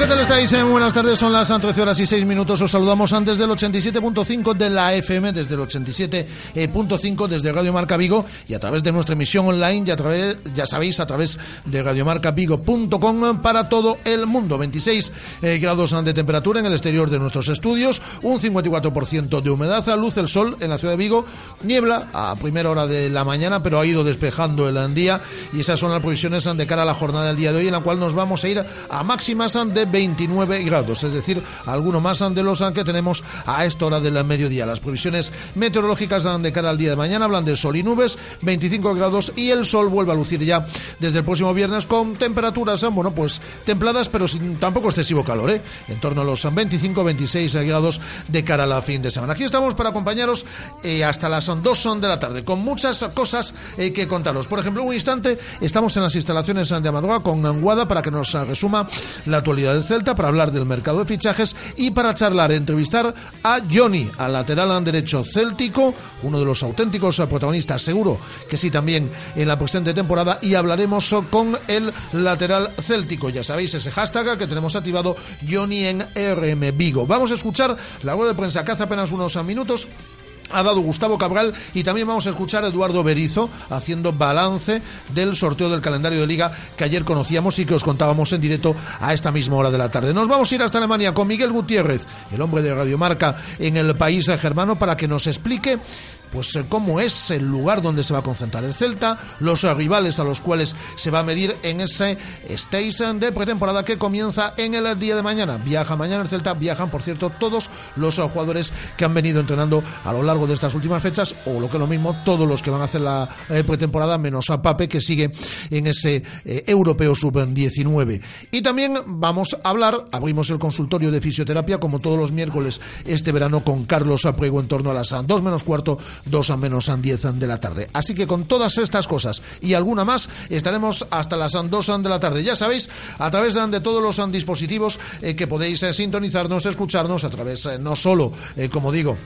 ¿qué tal estáis? Eh, buenas tardes, son las 13 horas y 6 minutos. Os saludamos antes del 87.5 de la FM, desde el 87.5 desde Radio Marca Vigo y a través de nuestra emisión online y a través, ya sabéis, a través de radiomarcavigo.com para todo el mundo. 26 eh, grados de temperatura en el exterior de nuestros estudios, un 54% de humedad, luz el sol en la ciudad de Vigo, niebla a primera hora de la mañana, pero ha ido despejando el día y esas son las previsiones de cara a la jornada del día de hoy en la cual nos vamos a ir a máximas de 29 grados, es decir, alguno más de los que tenemos a esta hora del mediodía. Las previsiones meteorológicas dan de cara al día de mañana hablan de sol y nubes, 25 grados y el sol vuelve a lucir ya desde el próximo viernes con temperaturas, bueno, pues templadas, pero sin tampoco excesivo calor, ¿eh? en torno a los 25-26 grados de cara a la fin de semana. Aquí estamos para acompañaros eh, hasta las 2 de la tarde, con muchas cosas eh, que contaros. Por ejemplo, un instante, estamos en las instalaciones de Amadroa con Anguada para que nos resuma la actualidad Celta para hablar del mercado de fichajes y para charlar, entrevistar a Johnny, al lateral derecho céltico, uno de los auténticos protagonistas, seguro que sí también en la presente temporada, y hablaremos con el lateral céltico. Ya sabéis ese hashtag que tenemos activado Johnny en RM Vigo. Vamos a escuchar la web de prensa que hace apenas unos minutos ha dado Gustavo Cabral y también vamos a escuchar a Eduardo Berizo haciendo balance del sorteo del calendario de liga que ayer conocíamos y que os contábamos en directo a esta misma hora de la tarde. Nos vamos a ir hasta Alemania con Miguel Gutiérrez, el hombre de Radiomarca en el país germano, para que nos explique pues eh, cómo es el lugar donde se va a concentrar el Celta, los rivales a los cuales se va a medir en ese station de pretemporada que comienza en el día de mañana. Viaja mañana el Celta, viajan por cierto todos los jugadores que han venido entrenando a lo largo de estas últimas fechas o lo que es lo mismo todos los que van a hacer la eh, pretemporada menos a Pape que sigue en ese eh, europeo sub-19. Y también vamos a hablar, abrimos el consultorio de fisioterapia como todos los miércoles este verano con Carlos Apriego en torno a las 2 menos cuarto dos a menos a 10 de la tarde. Así que con todas estas cosas y alguna más estaremos hasta las 2 de la tarde. Ya sabéis, a través de todos los dispositivos eh, que podéis eh, sintonizarnos, escucharnos a través eh, no solo, como digo,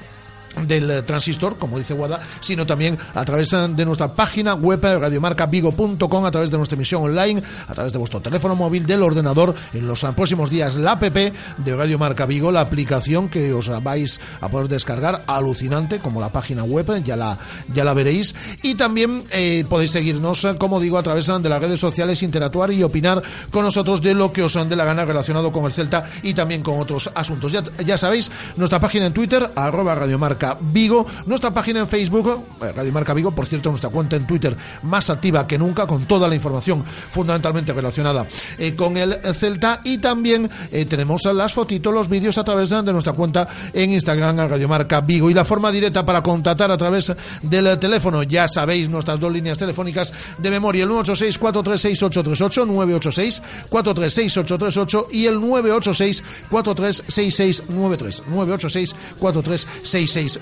del eh, transistor, como dice Guada, sino también a través eh, de nuestra página web eh, radiomarcavigo.com, a través de nuestra emisión online, a través de vuestro teléfono móvil, del ordenador, en los próximos días la app de Radio Marca Vigo, la aplicación que os vais a poder descargar, alucinante, como la página web, ya la, ya la veréis, y también podéis seguirnos, como digo, a través de las redes sociales, interactuar y opinar con nosotros de lo que os de la gana relacionado con el Celta y también con otros asuntos. Ya, ya sabéis, nuestra página en Twitter, arroba radiomarca Vigo, nuestra página en Facebook, eh, Radio Marca Vigo, por cierto, nuestra cuenta en Twitter más activa que nunca, con toda la información fundamentalmente relacionada eh, con el Celta. Y también eh, tenemos las fotitos, los vídeos a través de nuestra cuenta en Instagram, Radio Marca Vigo. Y la forma directa para contactar a través del teléfono, ya sabéis, nuestras dos líneas telefónicas de memoria, el 986 436 838 986 436 838 y el 986 436693 986 4366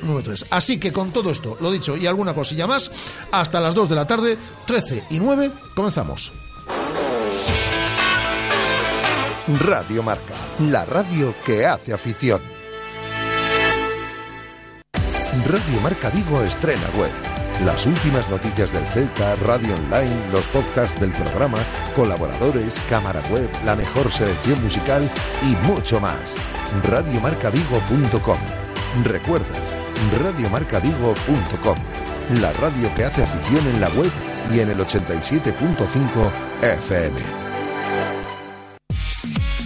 Así que con todo esto, lo dicho y alguna cosilla más, hasta las 2 de la tarde, 13 y 9, comenzamos. Radio Marca, la radio que hace afición. Radio Marca Vigo estrena web. Las últimas noticias del Celta, radio online, los podcasts del programa, colaboradores, cámara web, la mejor selección musical y mucho más. Radiomarcavigo.com. Recuerda, radiomarcavigo.com, la radio que hace afición en la web y en el 87.5 FM.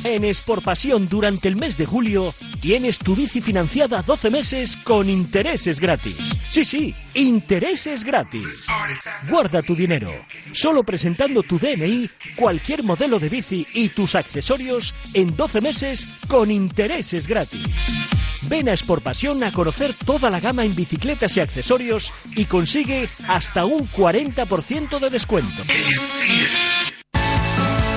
En Pasión durante el mes de julio tienes tu bici financiada 12 meses con intereses gratis. Sí, sí, intereses gratis. Guarda tu dinero. Solo presentando tu DNI, cualquier modelo de bici y tus accesorios en 12 meses con intereses gratis. Ven a Pasión a conocer toda la gama en bicicletas y accesorios y consigue hasta un 40% de descuento.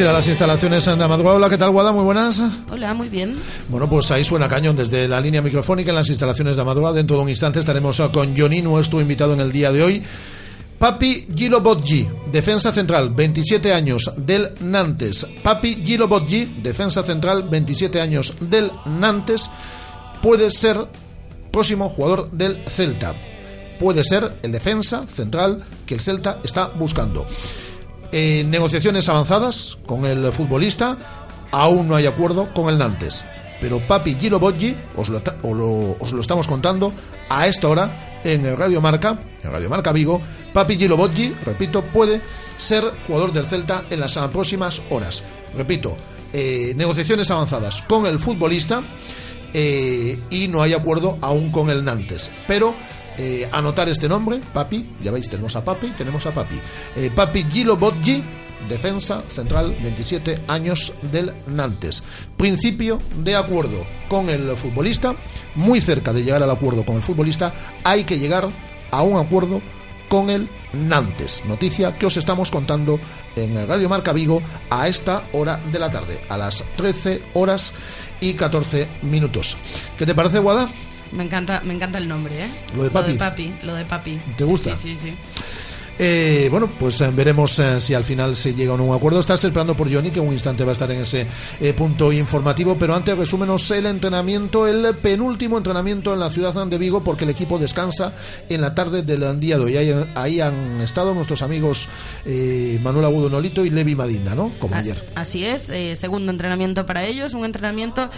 Ir a las instalaciones de Amadua. Hola, ¿qué tal, Guada? Muy buenas. Hola, muy bien. Bueno, pues ahí suena cañón desde la línea microfónica en las instalaciones de Amadua. Dentro de un instante estaremos con Johnny, nuestro invitado en el día de hoy. Papi Gilobotji, defensa central, 27 años del Nantes. Papi Gilobotji, defensa central, 27 años del Nantes, puede ser próximo jugador del Celta. Puede ser el defensa central que el Celta está buscando. Eh, negociaciones avanzadas con el futbolista, aún no hay acuerdo con el Nantes. Pero Papi Gilobotji, os lo, os lo estamos contando a esta hora en el Radio Marca, en Radio Marca Vigo. Papi Gilobotji, repito, puede ser jugador del Celta en las próximas horas. Repito, eh, negociaciones avanzadas con el futbolista eh, y no hay acuerdo aún con el Nantes. Pero eh, anotar este nombre, Papi, ya veis, tenemos a Papi, tenemos a Papi. Eh, Papi Gilo defensa central, 27 años del Nantes. Principio de acuerdo con el futbolista, muy cerca de llegar al acuerdo con el futbolista, hay que llegar a un acuerdo con el Nantes. Noticia que os estamos contando en Radio Marca Vigo a esta hora de la tarde, a las 13 horas y 14 minutos. ¿Qué te parece, Guada? Me encanta, me encanta el nombre, ¿eh? Lo de Papi. Lo de papi, lo de papi. ¿Te Sí, gusta? Sí, sí, sí. Eh, bueno, pues eh, veremos eh, si al final se llega a un acuerdo. Estás esperando por Johnny, que en un instante va a estar en ese eh, punto informativo. Pero antes, resúmenos el entrenamiento, el penúltimo entrenamiento en la ciudad de Vigo, porque el equipo descansa en la tarde del día de hoy. Ahí, ahí han estado nuestros amigos Manuel Agudo Nolito y Levi Madinda, ¿no? Como ayer. Así es, segundo entrenamiento para ellos, un entrenamiento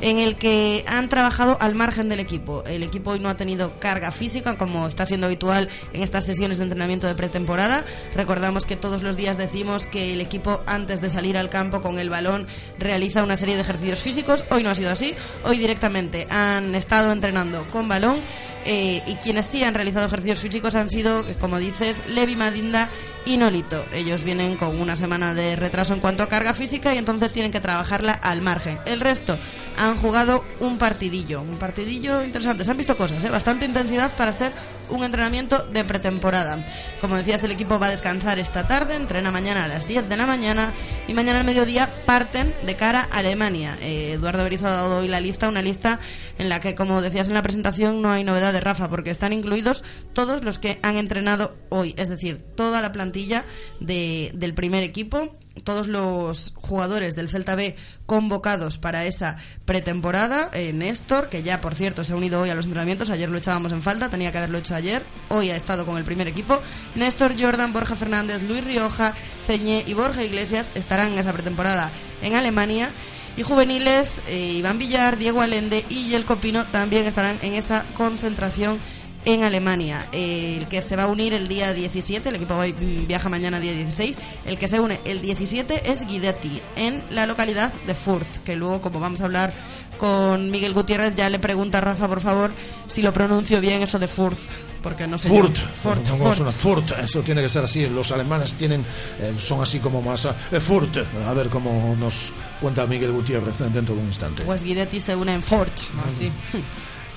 en el que han trabajado al margen del equipo. El equipo hoy no ha tenido carga física, como está siendo habitual en estas sesiones de entrenamiento de pretemporada. Recordamos que todos los días decimos que el equipo, antes de salir al campo con el balón, realiza una serie de ejercicios físicos. Hoy no ha sido así. Hoy directamente han estado entrenando con balón Eh, y quienes sí han realizado ejercicios físicos han sido, como dices, Levi Madinda y Nolito. Ellos vienen con una semana de retraso en cuanto a carga física y entonces tienen que trabajarla al margen. El resto han jugado un partidillo, un partidillo interesante. Se han visto cosas, ¿eh? bastante intensidad para ser un entrenamiento de pretemporada. Como decías, el equipo va a descansar esta tarde, entrena mañana a las 10 de la mañana y mañana al mediodía parten de cara a Alemania. Eh, Eduardo Berizzo ha dado hoy la lista, una lista en la que, como decías en la presentación, no hay novedad de Rafa, porque están incluidos todos los que han entrenado hoy, es decir, toda la plantilla del primer equipo todos los jugadores del Celta B convocados para esa pretemporada. Eh, Néstor, que ya por cierto se ha unido hoy a los entrenamientos, ayer lo echábamos en falta, tenía que haberlo hecho ayer, hoy ha estado con el primer equipo. Néstor, Jordan, Borja Fernández, Luis Rioja, Señé y Borja Iglesias estarán en esa pretemporada en Alemania. Y juveniles, eh, Iván Villar, Diego Alende y Yelko Pino también estarán en esa concentración en Alemania. el que se va a unir el día 17, el equipo viaja mañana día 16, el que se une el 17 es Guidetti, en la localidad de Furth, que luego como vamos a hablar con Miguel Gutiérrez, ya le pregunta a Rafa, por favor, si lo pronuncio bien eso de Furth. Porque no sé Furt, Furt, Furt. eso tiene que ser así. Los alemanes tienen, eh, son así como más. Eh, Furt, a ver cómo nos cuenta Miguel Gutiérrez dentro de un instante. Pues Guidetti se une en Furt, así.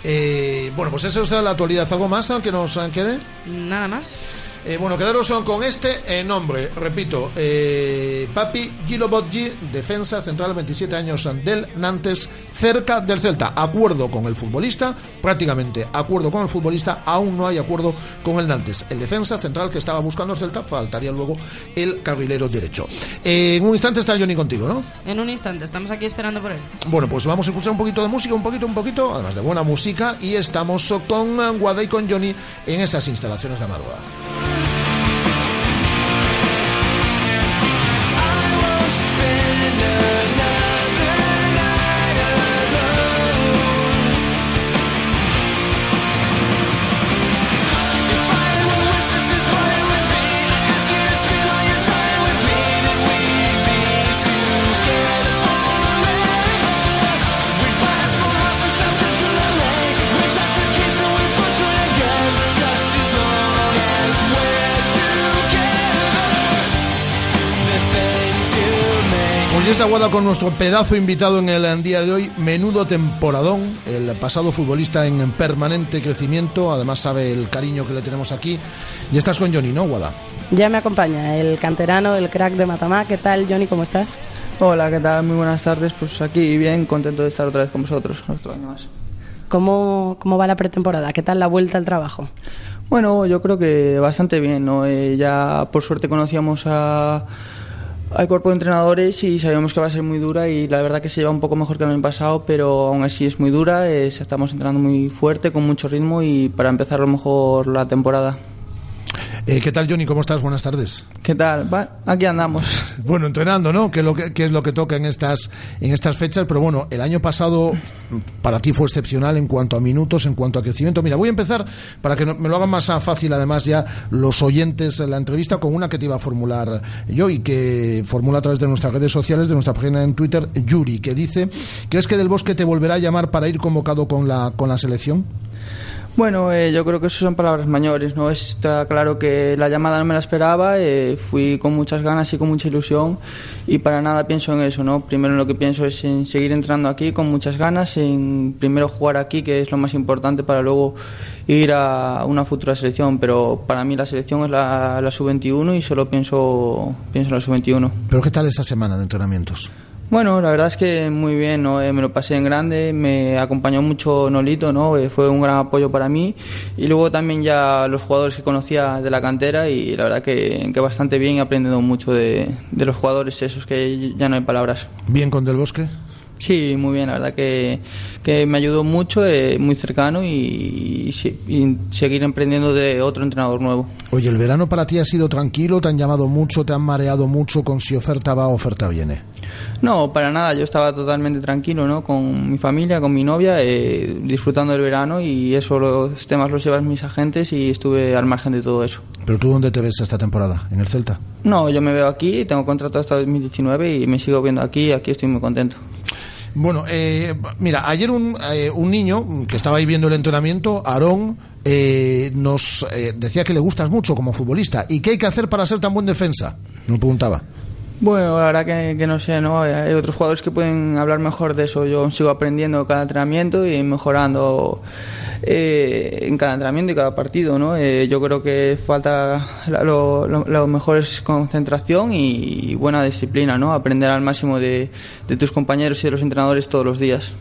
Eh, bueno, pues eso será la actualidad. ¿Algo más que nos quede? Nada más. Eh, bueno, quedaros con este eh, nombre, repito, eh, Papi Gilobotgi, defensa central, 27 años del Nantes, cerca del Celta. Acuerdo con el futbolista, prácticamente acuerdo con el futbolista, aún no hay acuerdo con el Nantes. El defensa central que estaba buscando el Celta, faltaría luego el carrilero derecho. en un instante está Johnny contigo, ¿no? En un instante, estamos aquí esperando por él. Bueno, pues vamos a escuchar un poquito de música, un poquito, un poquito, además de buena música, y estamos con Guada y con Johnny en esas instalaciones de Amadora. Esta guada con nuestro pedazo invitado en el día de hoy. Menudo temporadón. El pasado futbolista en permanente crecimiento. Además, sabe el cariño que le tenemos aquí. Y estás con Johnny, ¿no, Guada? Ya me acompaña el canterano, el crack de Matamá. ¿Qué tal, Johnny? ¿Cómo estás? Hola, ¿qué tal? Muy buenas tardes. Pues aquí bien, contento de estar otra vez con vosotros. Otro año más. ¿Cómo, ¿Cómo va la pretemporada? ¿Qué tal la vuelta al trabajo? Bueno, yo creo que bastante bien. ¿no? Eh, ya por suerte conocíamos a hay cuerpo de entrenadores y sabemos que va a ser muy dura y la verdad que se lleva un poco mejor que el año pasado, pero aún así es muy dura, estamos entrenando muy fuerte, con mucho ritmo y para empezar a lo mejor la temporada. Eh, ¿Qué tal, Johnny? ¿Cómo estás? Buenas tardes. ¿Qué tal? aquí andamos. Bueno, entrenando, ¿no? Que es lo que, es lo que toca en estas, en estas fechas. Pero bueno, el año pasado para ti fue excepcional en cuanto a minutos, en cuanto a crecimiento. Mira, voy a empezar para que me lo hagan más fácil, además, ya los oyentes la entrevista con una que te iba a formular yo y que formula a través de nuestras redes sociales, de nuestra página en Twitter, Yuri, que dice: ¿Crees que Del Bosque te volverá a llamar para ir convocado con la, con la selección? Bueno, eh, yo creo que eso son palabras mayores, ¿no? Está claro que la llamada no me la esperaba, eh, fui con muchas ganas y con mucha ilusión y para nada pienso en eso, ¿no? Primero lo que pienso es en seguir entrando aquí con muchas ganas, en primero jugar aquí, que es lo más importante para luego ir a una futura selección, pero para mí la selección es la, la sub-21 y solo pienso, pienso en la sub-21. ¿Pero qué tal esa semana de entrenamientos? Bueno, la verdad es que muy bien, ¿no? Eh, me lo pasé en grande, me acompañó mucho Nolito, ¿no? Eh, fue un gran apoyo para mí y luego también ya los jugadores que conocía de la cantera y la verdad que, bastante bien, he aprendido mucho de, de los jugadores esos que ya no hay palabras. ¿Bien con Del Bosque? Sí, muy bien, la verdad que, que me ayudó mucho, eh, muy cercano y, seguir emprendiendo de otro entrenador nuevo. Oye, ¿el verano para ti ha sido tranquilo? ¿Te han llamado mucho? ¿Te han mareado mucho con si oferta va o oferta viene? No, para nada, yo estaba totalmente tranquilo, ¿no? Con mi familia, con mi novia, eh, disfrutando del verano y eso los temas los llevan mis agentes y estuve al margen de todo eso. ¿Pero tú dónde te ves esta temporada? ¿En el Celta? No, yo me veo aquí, tengo contrato hasta 2019 y me sigo viendo aquí y aquí estoy muy contento. Bueno, eh, mira, ayer un, eh, un niño que estaba ahí viendo el entrenamiento, Aarón, eh, nos eh, decía que le gustas mucho como futbolista. ¿Y qué hay que hacer para ser tan buen defensa? Nos preguntaba. Bueno, la verdad que, que no sé, ¿no? Hay otros jugadores que pueden hablar mejor de eso. Yo sigo aprendiendo cada entrenamiento y mejorando eh, en cada entrenamiento y cada partido, ¿no? Eh, yo creo que falta lo- lo mejor es concentración y buena disciplina, ¿no? Aprender al máximo de, de tus compañeros y de los entrenadores todos los días.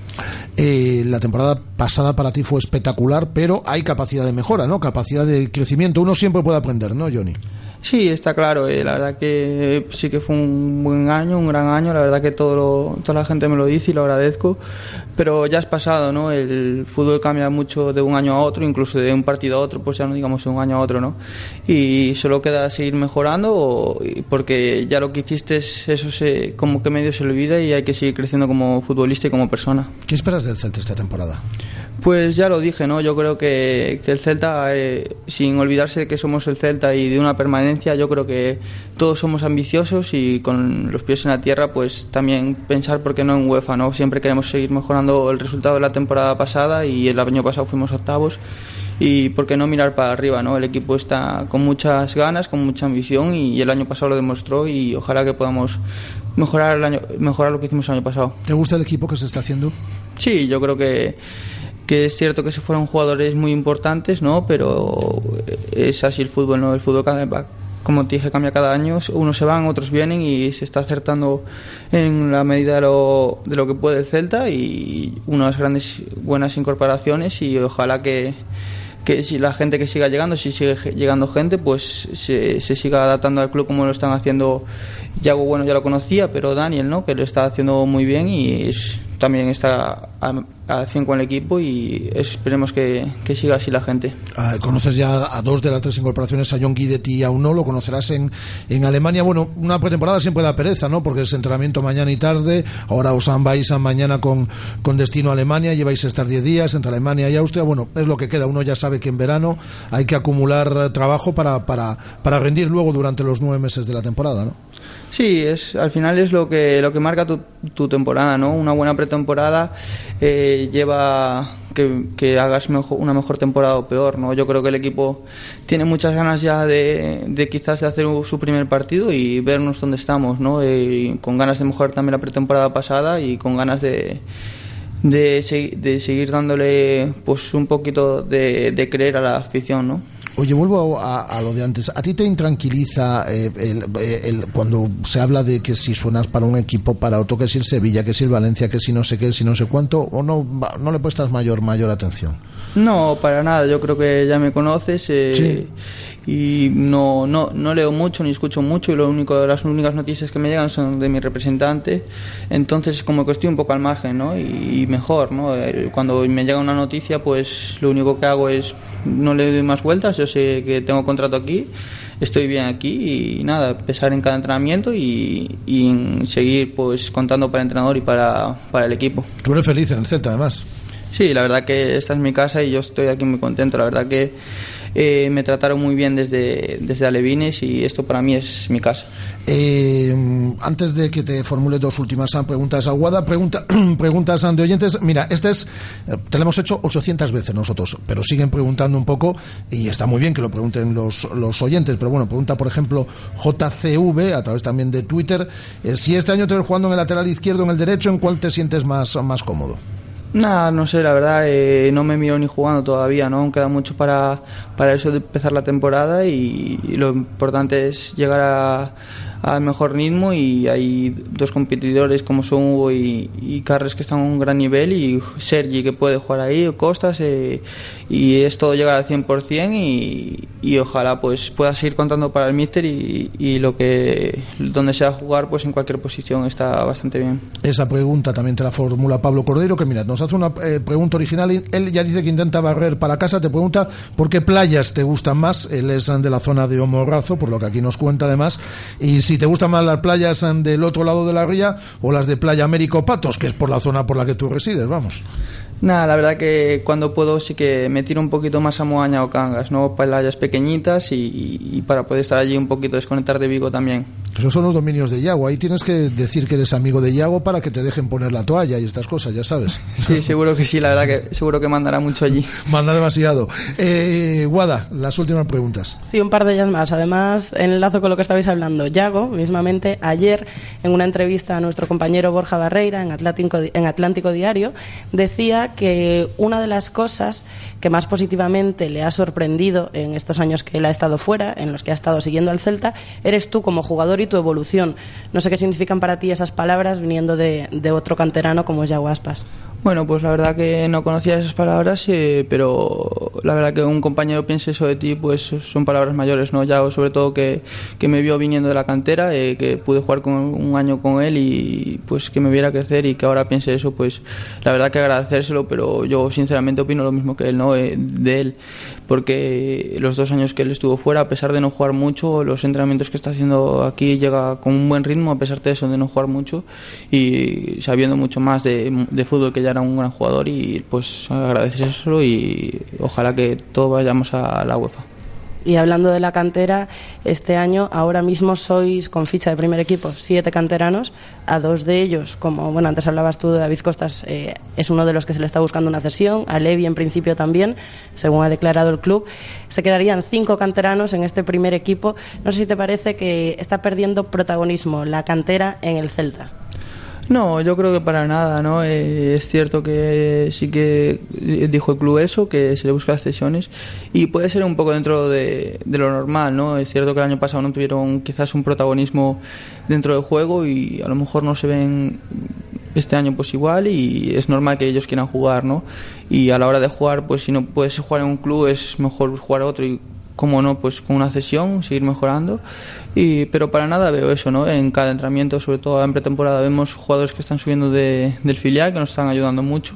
Eh, la temporada pasada para ti fue espectacular, pero hay capacidad de mejora, ¿no? Capacidad de crecimiento. Uno siempre puede aprender, ¿no, Johnny? Sí, está claro. eh, la verdad que eh, sí que fue un buen año, un gran año. La verdad que todo lo- toda la gente me lo dice y lo agradezco. Pero ya es pasado, ¿no? El fútbol cambia mucho de un año a otro, incluso de un partido a otro, pues ya no digamos de un año a otro, ¿no? Y solo queda seguir mejorando o- porque ya lo que hiciste, es- eso se, como que medio se olvida y hay que seguir creciendo como futbolista y como persona. ¿Qué esperas del Celta esta temporada? Pues ya lo dije, ¿no? Yo creo que, que el Celta, eh, sin olvidarse de que somos el Celta y de una permanencia, yo creo que todos somos ambiciosos y con los pies en la tierra, pues también pensar, ¿por qué no en UEFA, no? Siempre queremos seguir mejorando el resultado de la temporada pasada y el año pasado fuimos octavos y por qué no mirar para arriba, ¿no? El equipo está con muchas ganas, con mucha ambición y el año pasado lo demostró y ojalá que podamos mejorar, el año, mejorar lo que hicimos el año pasado. ¿Te gusta el equipo que se está haciendo? Sí, yo creo que, que es cierto que se fueron jugadores muy importantes, ¿no? Pero es así el fútbol, ¿no? El fútbol cada, como te dije, cambia cada año. Unos se van, otros vienen y se está acertando en la medida de lo, de lo que puede el Celta y unas grandes, buenas incorporaciones y ojalá que que si la gente que siga llegando, si sigue llegando gente, pues se, se siga adaptando al club como lo están haciendo. Yago, bueno, ya lo conocía, pero Daniel, ¿no? Que lo está haciendo muy bien y es- también está a, a 100 con el equipo y esperemos que, que siga así la gente. Ah, conoces ya a dos de las tres incorporaciones, a John Guidetti y a uno, lo conocerás en, en Alemania. Bueno, una pretemporada siempre da pereza, ¿no? Porque es entrenamiento mañana y tarde. Ahora os vais a mañana con, con destino a Alemania, lleváis a estar 10 días entre Alemania y Austria. Bueno, es lo que queda. Uno ya sabe que en verano hay que acumular trabajo para, para, para rendir luego durante los nueve meses de la temporada, ¿no? Sí, es, al final es lo que, lo que marca tu, tu temporada, ¿no? Una buena pretemporada eh, lleva que, que hagas mejor, una mejor temporada o peor, ¿no? Yo creo que el equipo tiene muchas ganas ya de, de quizás de hacer su primer partido y vernos dónde estamos, ¿no? Eh, con ganas de mejorar también la pretemporada pasada y con ganas de, de, de seguir dándole pues un poquito de, de creer a la afición, ¿no? Oye, vuelvo a, a lo de antes. ¿A ti te intranquiliza eh, eh, cuando se habla de que si suenas para un equipo, para otro, que si el Sevilla, que si el Valencia, que si no sé qué, si no sé cuánto, o no, no le prestas mayor, mayor atención? No, para nada. Yo creo que ya me conoces eh, y no, no, no leo mucho ni escucho mucho y lo único, las únicas noticias que me llegan son de mi representante. Entonces, como que estoy un poco al margen, ¿no? Y, y mejor, ¿no? Cuando me llega una noticia, pues lo único que hago es no le doy más vueltas. Yo sé que tengo contrato aquí, estoy bien aquí y nada, pesar en cada entrenamiento y, y en seguir pues contando para el entrenador y para, para el equipo. Tú eres feliz en el Celta, además. Sí, la verdad que esta es mi casa y yo estoy aquí muy contento. La verdad que eh, me trataron muy bien desde, desde Alevines y esto para mí es mi casa. Eh, antes de que te formule dos últimas preguntas, Aguada, pregunta, preguntas de oyentes. Mira, esta es, eh, te la hemos hecho 800 veces nosotros, pero siguen preguntando un poco y está muy bien que lo pregunten los, los oyentes. Pero bueno, pregunta, por ejemplo, JCV, a través también de Twitter, eh, si este año te ves jugando en el lateral izquierdo en el derecho, ¿en cuál te sientes más, más cómodo? Nada, no sé, la verdad, eh, no me miro ni jugando todavía, ¿no? Aún queda mucho para, para eso de empezar la temporada y, y lo importante es llegar a al mejor ritmo y hay dos competidores como son Hugo y, y Carles que están a un gran nivel y Sergi que puede jugar ahí, o Costas eh, y es todo llegar al 100% y, y ojalá pues pueda seguir contando para el míster y, y lo que donde sea jugar pues en cualquier posición está bastante bien. Esa pregunta también te la formula Pablo Cordero, que mira, nos hace una eh, pregunta original. y Él ya dice que intenta barrer para casa. Te pregunta por qué playas te gustan más. Él es de la zona de Homorrazo, por lo que aquí nos cuenta además. Y si te gustan más las playas del otro lado de la ría o las de Playa Américo Patos, que es por la zona por la que tú resides, vamos. Nada, la verdad que cuando puedo sí que me tiro un poquito más a Moaña o Cangas, ¿no? Playas pequeñitas y, y para poder estar allí un poquito desconectar de Vigo también. Esos son los dominios de Yago. Ahí tienes que decir que eres amigo de Yago para que te dejen poner la toalla y estas cosas, ya sabes. Sí, seguro que sí, la verdad que seguro que mandará mucho allí. Manda demasiado. Eh, Guada, las últimas preguntas. Sí, un par de ellas más. Además, en enlazo con lo que estabais hablando, Yago, mismamente ayer, en una entrevista a nuestro compañero Borja Barreira en Atlántico, en Atlántico Diario, decía que una de las cosas que más positivamente le ha sorprendido en estos años que él ha estado fuera, en los que ha estado siguiendo al Celta, eres tú como jugador y tu evolución. No sé qué significan para ti esas palabras viniendo de, otro canterano como es Yago Aspas. Bueno, pues la verdad que no conocía esas palabras, eh, pero la verdad que un compañero piense eso de ti, pues son palabras mayores, ¿no? Ya sobre todo que, que me vio viniendo de la cantera, eh, que pude jugar con, un año con él y pues que me viera crecer y que ahora piense eso, pues la verdad que agradecérselo, pero yo sinceramente opino lo mismo que él, ¿no? Eh, de él, porque los dos años que él estuvo fuera, a pesar de no jugar mucho, los entrenamientos que está haciendo aquí llega con un buen ritmo, a pesar de eso, de no jugar mucho y sabiendo mucho más de, de fútbol que ya era un gran jugador y pues eso y ojalá que todos vayamos a la UEFA. Y hablando de la cantera, este año ahora mismo sois con ficha de primer equipo siete canteranos, a dos de ellos, como bueno antes hablabas tú de David Costas, eh, es uno de los que se le está buscando una cesión, a Levi en principio también, según ha declarado el club. Se quedarían cinco canteranos en este primer equipo. No sé si te parece que está perdiendo protagonismo la cantera en el Celta. No, yo creo que para nada, ¿no? Eh, es cierto que sí que dijo el club eso, que se le busca las cesiones y puede ser un poco dentro de, lo normal, ¿no? Es cierto que el año pasado no tuvieron quizás un protagonismo dentro del juego y a lo mejor no se ven este año pues igual y es normal que ellos quieran jugar, ¿no? Y a la hora de jugar, pues si no puedes jugar en un club es mejor jugar a otro y como no, pues con una cesión, seguir mejorando. Y, pero para nada veo eso, ¿no? En cada entrenamiento, sobre todo en pretemporada, vemos jugadores que están subiendo de, del filial, que nos están ayudando mucho,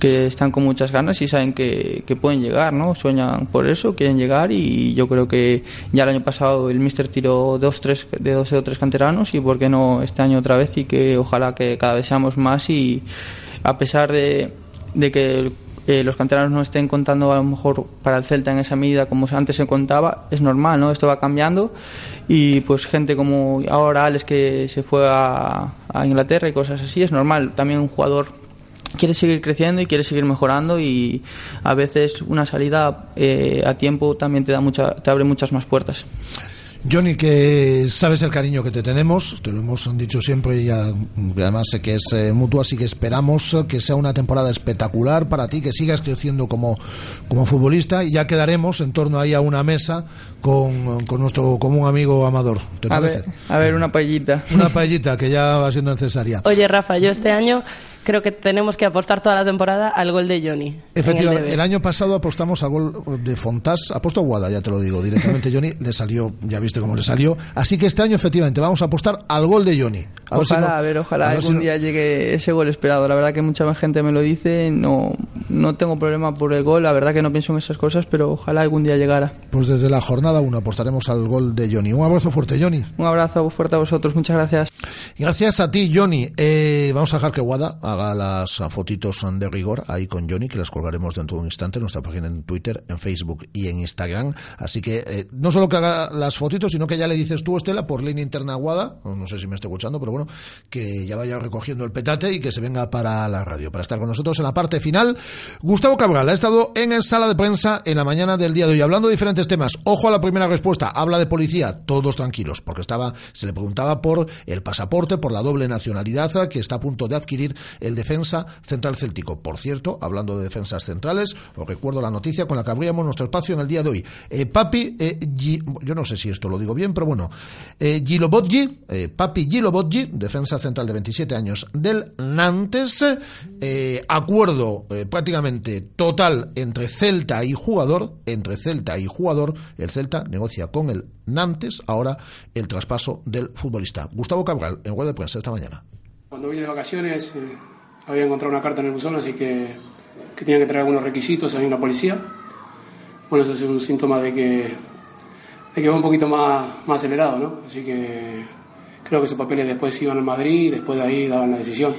que están con muchas ganas y saben que, que, pueden llegar, ¿no? Sueñan por eso, quieren llegar y yo creo que ya el año pasado el Mister tiró dos, tres, de dos o tres canteranos y por qué no este año otra vez y que ojalá que cada vez seamos más y a pesar de, de que eh, los canteranos no estén contando a lo mejor para el Celta en esa medida como antes se contaba, es normal, ¿no? Esto va cambiando y pues gente como ahora Alex que se fue a, Inglaterra y cosas así, es normal. También un jugador quiere seguir creciendo y quiere seguir mejorando y a veces una salida eh, a tiempo también te da mucha, te abre muchas más puertas. Johnny, que sabes el cariño que te tenemos, te lo hemos dicho siempre y además sé que es eh, mutuo, así que esperamos que sea una temporada espectacular para ti, que sigas creciendo como, como futbolista y ya quedaremos en torno ahí a una mesa con, con nuestro común amigo Amador. ¿Te a Ver, a ver, una paellita. Una paellita que ya va siendo necesaria. Oye, Rafa, yo este año creo que tenemos que apostar toda la temporada al gol de Johnny. Efectivamente, el, año pasado apostamos al gol de Fontás, apostó Guada, ya te lo digo, directamente Johnny, le salió, ya viste cómo le salió. Así que este año efectivamente vamos a apostar al gol de Johnny. ojalá, a ver, ojalá algún día llegue ese gol esperado. La verdad que mucha gente me lo dice, no, no tengo problema por el gol, la verdad que no pienso en esas cosas, pero ojalá algún día llegara. Pues desde la jornada 1 apostaremos al gol de Johnny. Un abrazo fuerte, Johnny. Un abrazo fuerte a vosotros, muchas gracias. Y gracias a ti, Johnny. Eh, vamos a dejar que Guada haga las fotitos de rigor ahí con Johnny, que las colgaremos dentro de un instante en nuestra página en Twitter, en Facebook y en Instagram. Así que eh, no solo que haga las fotitos, sino que ya le dices tú, Estela, por línea interna Guada, no sé si me está escuchando, pero bueno, que ya vaya recogiendo el petate y que se venga para la radio, para estar con nosotros en la parte final. Gustavo Cabral ha estado en sala de prensa en la mañana del día de hoy, hablando de diferentes temas. Ojo a la primera respuesta, habla de policía, todos tranquilos, porque estaba, se le preguntaba por el pasaporte, por la doble nacionalidad que está a punto de adquirir el defensa central céltico. Por cierto, hablando de defensas centrales, os recuerdo la noticia con la que abríamos nuestro espacio en el día de hoy. Eh, papi, eh, yo no sé si esto lo digo bien, pero bueno, eh, Gilobodji, eh, Papi Gilobodji, defensa central de 27 años del Nantes, acuerdo prácticamente total entre Celta y jugador, entre Celta y jugador, el Celta negocia con el Nantes ahora el traspaso del futbolista. Gustavo Cabral, en web de prensa esta mañana. Cuando vine de vacaciones había encontrado una carta en el buzón, así que, que tenía que traer algunos requisitos, había una policía. Bueno, eso es un síntoma de que, de que va un poquito más, más acelerado, ¿no? Así que creo que esos papeles después iban a Madrid y después de ahí daban la decisión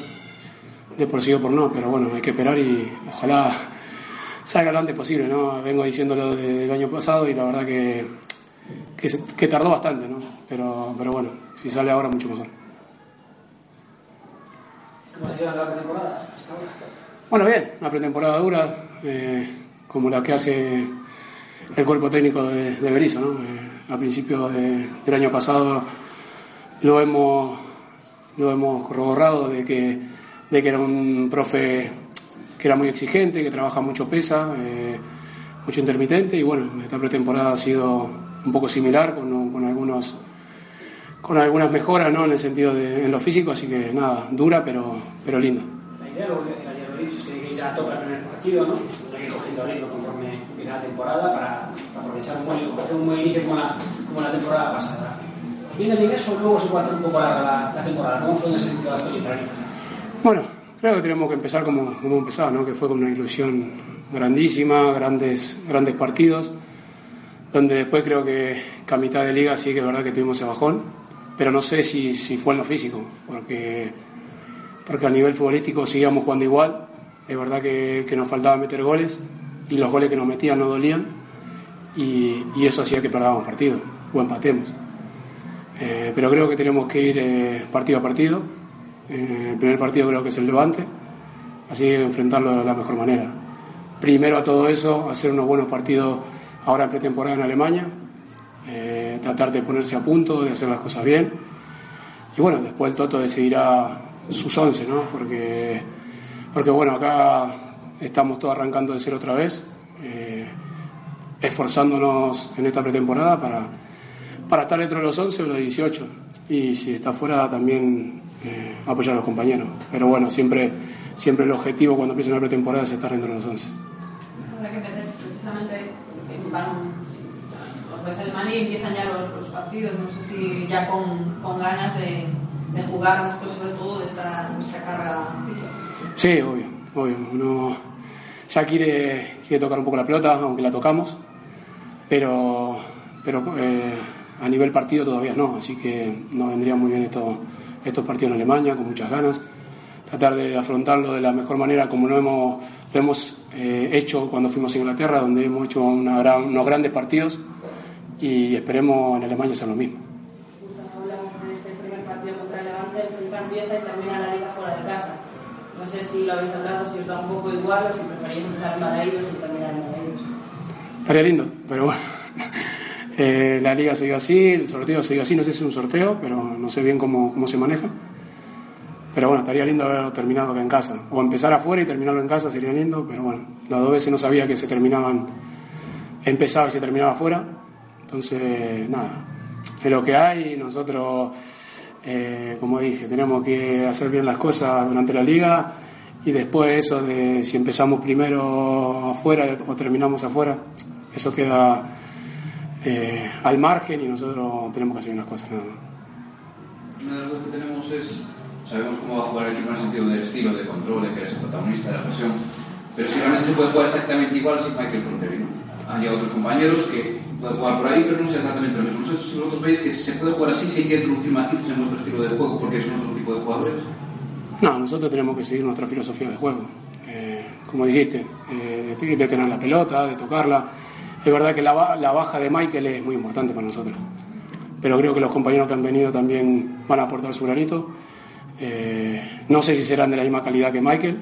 de por sí o por no, pero bueno, hay que esperar y ojalá salga lo antes posible, ¿no? Vengo diciéndolo desde el año pasado y la verdad que que, tardó bastante, ¿no? Pero, pero bueno, si sale ahora mucho mejor. ¿Cómo se llama la pretemporada? Bueno, bien, una pretemporada dura, eh, como la que hace el cuerpo técnico de, de Berizzo, ¿no? Eh, a principios del año pasado lo hemos, lo hemos corroborado de que, de que era un profe que era muy exigente, que trabaja mucho pesa, eh, mucho intermitente y bueno, esta pretemporada ha sido un poco similar con, con algunos con algunas mejoras ¿no? en el sentido de en lo físico, así que nada, dura pero, pero linda. La idea, lo que decía ayer es que ya toca el primer partido, ¿no? Hay que cogiendo ritmo conforme empieza la temporada para, aprovechar un buen, hacer un buen inicio como la, como la temporada pasada. ¿Viene bien eso luego se puede hacer un poco la, la, temporada? ¿Cómo fue en ese sentido la experiencia? Bueno, creo que tenemos que empezar como, como empezado, ¿no? que fue con una ilusión grandísima, grandes, grandes partidos, donde después creo que, que a mitad de liga sí que es verdad que tuvimos ese bajón pero no sé si, si fue en lo físico, porque, porque a nivel futbolístico seguíamos jugando igual, es verdad que, que nos faltaba meter goles y los goles que nos metían no dolían y, y eso hacía que perdamos partido o empatemos. Eh, pero creo que tenemos que ir eh, partido a partido. Eh, el primer partido creo que es el Levante, así enfrentarlo de la mejor manera. Primero a todo eso, hacer unos buenos partidos ahora en pretemporada en Alemania, tratar de ponerse a punto, de hacer las cosas bien. Y bueno, después el Toto decidirá sus once, ¿no? Porque, porque bueno, acá estamos todos arrancando de cero otra vez, eh, esforzándonos en esta pretemporada para, para estar dentro de los 11 o los 18. Y si está fuera también eh, apoyar a los compañeros. Pero bueno, siempre, siempre el objetivo cuando empieza una pretemporada es estar dentro de los 11. precisamente pues el Mani empiezan ya los, partidos, no sé si ya con, ganas de, de, jugar después sobre todo de esta, esta carga física. Sí, obvio, obvio. Uno ya quiere, quiere tocar un poco la pelota, aunque la tocamos, pero, pero eh, a nivel partido todavía no, así que nos vendría muy bien estos, estos partidos en Alemania, con muchas ganas tratar de afrontarlo de la mejor manera como lo hemos, hemos eh, hecho cuando fuimos a Inglaterra, donde hemos hecho unos grandes partidos y esperemos en Alemania hacer lo mismo. Justo hablamos de ese primer partido contra el Levante, el empieza y termina la liga fuera de casa. No sé si lo habéis hablado, si os da un poco igual o si preferís empezar en Balaídos y terminar en Balaídos. Estaría lindo, pero bueno. Eh, la liga sigue así, el sorteo sigue así, no sé si es un sorteo, pero no sé bien cómo, cómo se maneja. Pero bueno, estaría lindo haberlo terminado acá en casa. O empezar afuera y terminarlo en casa sería lindo, pero bueno, las dos veces no sabía que se terminaban, empezaba y se terminaba afuera. Entonces, nada, es lo que hay. Nosotros, eh, como dije, tenemos que hacer bien las cosas durante la liga y después eso de si empezamos primero afuera o terminamos afuera, eso queda eh, al margen y nosotros tenemos que hacer bien las cosas. Nada Una de las dos que tenemos es, sabemos cómo va a jugar el equipo en el sentido del estilo, de control, de que es el protagonista de la presión, pero si realmente se puede jugar exactamente igual sin Michael Contevi, ¿no? Llegado otros compañeros que puede jugar por ahí, pero no es exactamente lo mismo. No sé si vosotros veis que se puede jugar así, si hay que introducir matices en vuestro estilo de juego porque son otro tipo de jugadores. No, nosotros tenemos que seguir nuestra filosofía de juego. Eh, como dijiste, eh, de, tener la pelota, de tocarla. Es verdad que la, la, baja de Michael es muy importante para nosotros. Pero creo que los compañeros que han venido también van a aportar su granito. Eh, no sé si serán de la misma calidad que Michael,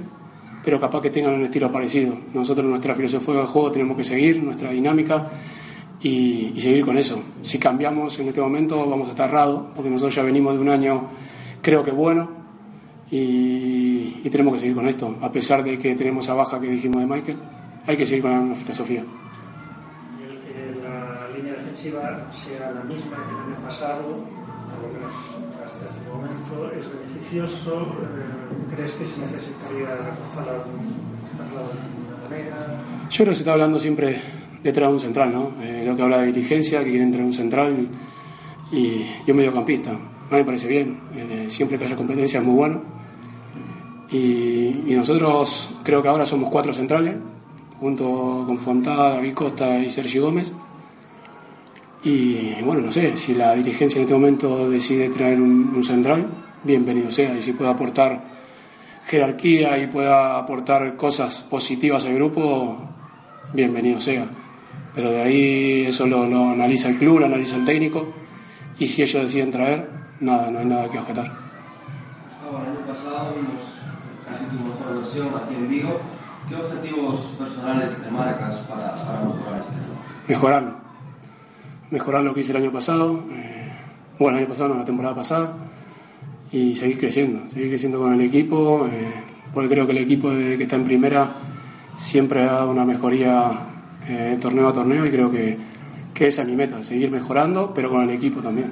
pero capaz que tengan un estilo parecido. Nosotros nuestra filosofía de juego tenemos que seguir, nuestra dinámica y, seguir con eso. Si cambiamos en este momento vamos a estar errados, porque nosotros ya venimos de un año creo que bueno y, tenemos que seguir con esto, a pesar de que tenemos esa baja que dijimos de Michael, hay que seguir con la filosofía. El que la línea defensiva sea la misma que el año pasado, hasta este momento, es beneficioso. Eh, ¿Crees que se necesitaría reforzarla de alguna manera? Yo creo que se está hablando siempre detrás de un central, ¿no? Eh, lo que habla de dirigencia, que quiere entrar un central y yo mediocampista. A mí me parece bien, eh, siempre que haya competencia es muy bueno. Y, nosotros creo que ahora somos cuatro centrales, junto con Fontada, David Costa y Sergio Gómez. Y bueno, no sé, si la dirigencia en este momento decide traer un, un central, bienvenido sea, y si puede aportar jerarquía y pueda aportar cosas positivas al grupo, bienvenido sea. Pero de ahí eso lo, lo analiza el club, lo analiza el técnico y si ellos deciden traer, nada, no hay nada que objetar. el año pasado casi tu mejor versión aquí en Vigo. ¿Qué objetivos personales te marcas para, para mejorar este año? Mejorarlo. Mejorar lo que hice el año pasado, eh, bueno, el año pasado, no, la temporada pasada, y seguir creciendo, seguir creciendo con el equipo, eh, porque creo que el equipo de- que está en primera siempre ha dado una mejoría eh, torneo a torneo y creo que, que esa es mi meta, seguir mejorando, pero con el equipo también.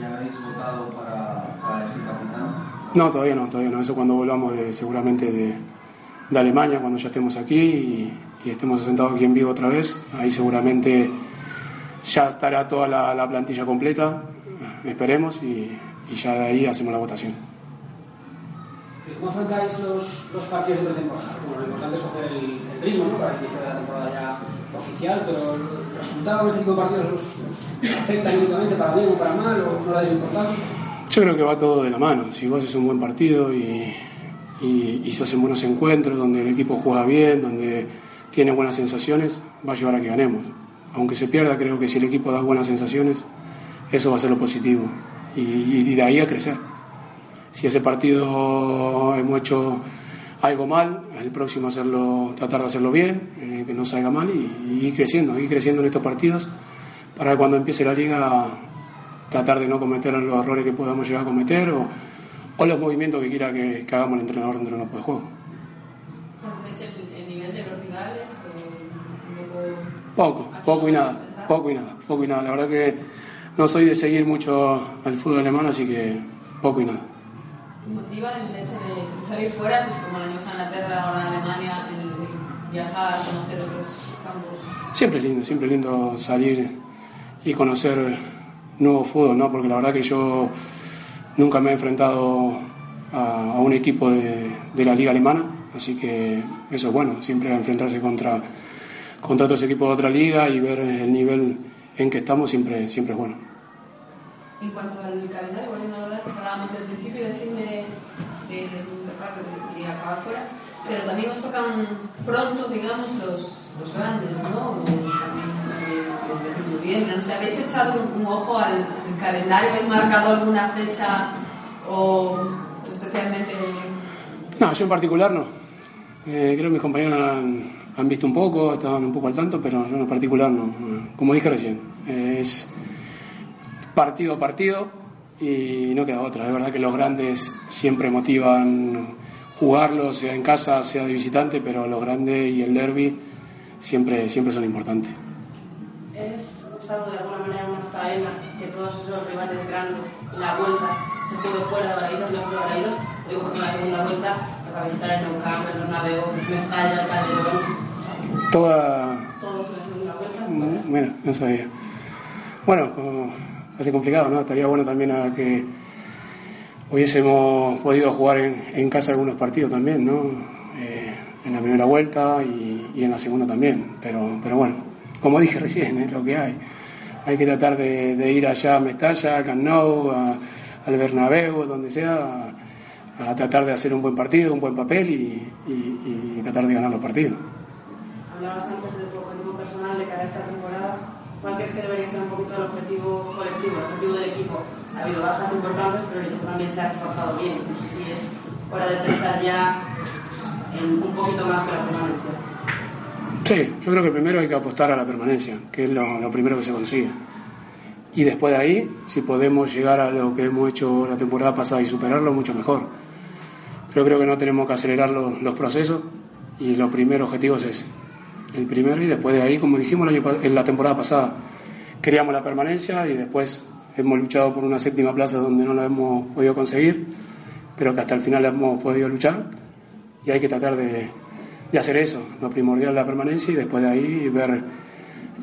¿Ya habéis votado para, para elegir capitán? No, todavía no, todavía no. Eso cuando volvamos de, seguramente de, de Alemania, cuando ya estemos aquí y, y estemos asentados aquí en Vigo otra vez. Ahí seguramente ya estará toda la, la plantilla completa, esperemos, y, y ya de ahí hacemos la votación. ¿Cómo afrontáis los, los partidos de pretemporada? Bueno, lo importante es coger el, el ritmo ¿no? para el inicio la temporada ya oficial, pero ¿el resultado de este tipo de partidos os, os afecta únicamente para bien o para mal o no le dais importancia? Yo creo que va todo de la mano. Si vos haces un buen partido y, y, y se hacen buenos encuentros, donde el equipo juega bien, donde tiene buenas sensaciones, va a llevar a que ganemos. Aunque se pierda, creo que si el equipo da buenas sensaciones, eso va a ser lo positivo. Y, y de ahí a crecer. Si ese partido hemos hecho algo mal, el próximo hacerlo, tratar de hacerlo bien, eh, que no salga mal y, y ir creciendo, ir creciendo en estos partidos para que cuando empiece la liga tratar de no cometer los errores que podamos llegar a cometer o, o los movimientos que quiera que, que hagamos el entrenador dentro del campo de juego. ¿Conocéis el, el nivel de los rivales? O. Poco, poco y nada, poco y nada, poco y nada. La verdad que no soy de seguir mucho al fútbol alemán, así que poco y nada. ¿Motiva el hecho de salir fuera, pues como el año en Inglaterra, ahora Alemania, el viajar, conocer otros campos? Siempre es lindo, siempre es lindo salir y conocer nuevo fútbol, ¿no? Porque la verdad que yo nunca me he enfrentado a, a un equipo de, de la liga alemana, así que eso es bueno, siempre enfrentarse contra, contra otros equipos de otra liga y ver el nivel en que estamos siempre, siempre es bueno. En cuanto al calendario, volviendo a lo de antes, hablábamos del principio y del fin de, de, de acabar fuera, pero también os tocan pronto, digamos, los, los grandes, ¿no? También eh, de noviembre, no ¿habéis echado un, ojo al, al calendario? ¿Habéis marcado alguna fecha o especialmente No, yo en particular no. Eh, creo que mis compañeros han, han visto un poco, estaban un poco al tanto, pero yo en particular no. Como dije recién, eh, es partido a partido y no queda otra. Es verdad que los grandes siempre motivan jugarlo, sea en casa, sea de visitante, pero los grandes y el derby siempre, siempre son importantes. ¿Es, Gustavo, de alguna manera una faena que todos esos rivales grandes, la vuelta, se juegue fuera de Balaídos, no de Balaídos? Digo porque en la segunda vuelta toca visitar el Nou Camp, el Bernabéu, Mestalla, el Calderón, Toda, todos en la segunda vuelta. Bueno, no sabía. Bueno, como hace complicado, ¿no? Estaría bueno también a que hubiésemos podido jugar en, casa algunos partidos también, ¿no? Eh, en la primera vuelta y, y en la segunda también. Pero, pero bueno, como dije recién, es lo que hay. Hay que tratar de, de ir allá a Mestalla, a Camp Nou, a- al Bernabéu, donde sea, a, tratar de hacer un buen partido, un buen papel y, tratar de ganar los partidos. Hablabas antes de tu objetivo personal de cara a esta. ¿Cuál crees que debería ser un poquito el objetivo colectivo, el objetivo del equipo? Ha habido bajas importantes, pero el equipo también se ha reforzado bien. No sé si es hora de pensar ya en un poquito más que la permanencia. Sí, yo creo que primero hay que apostar a la permanencia, que es lo, lo primero que se consigue. Y después de ahí, si podemos llegar a lo que hemos hecho la temporada pasada y superarlo, mucho mejor. Pero creo que no tenemos que acelerar los, los procesos y los primeros objetivos es. El primero y después de ahí, como dijimos el año en la temporada pasada, queríamos la permanencia y después hemos luchado por una séptima plaza donde no la hemos podido conseguir, pero que hasta el final hemos podido luchar y hay que tratar de, de hacer eso, lo primordial la permanencia y después de ahí ver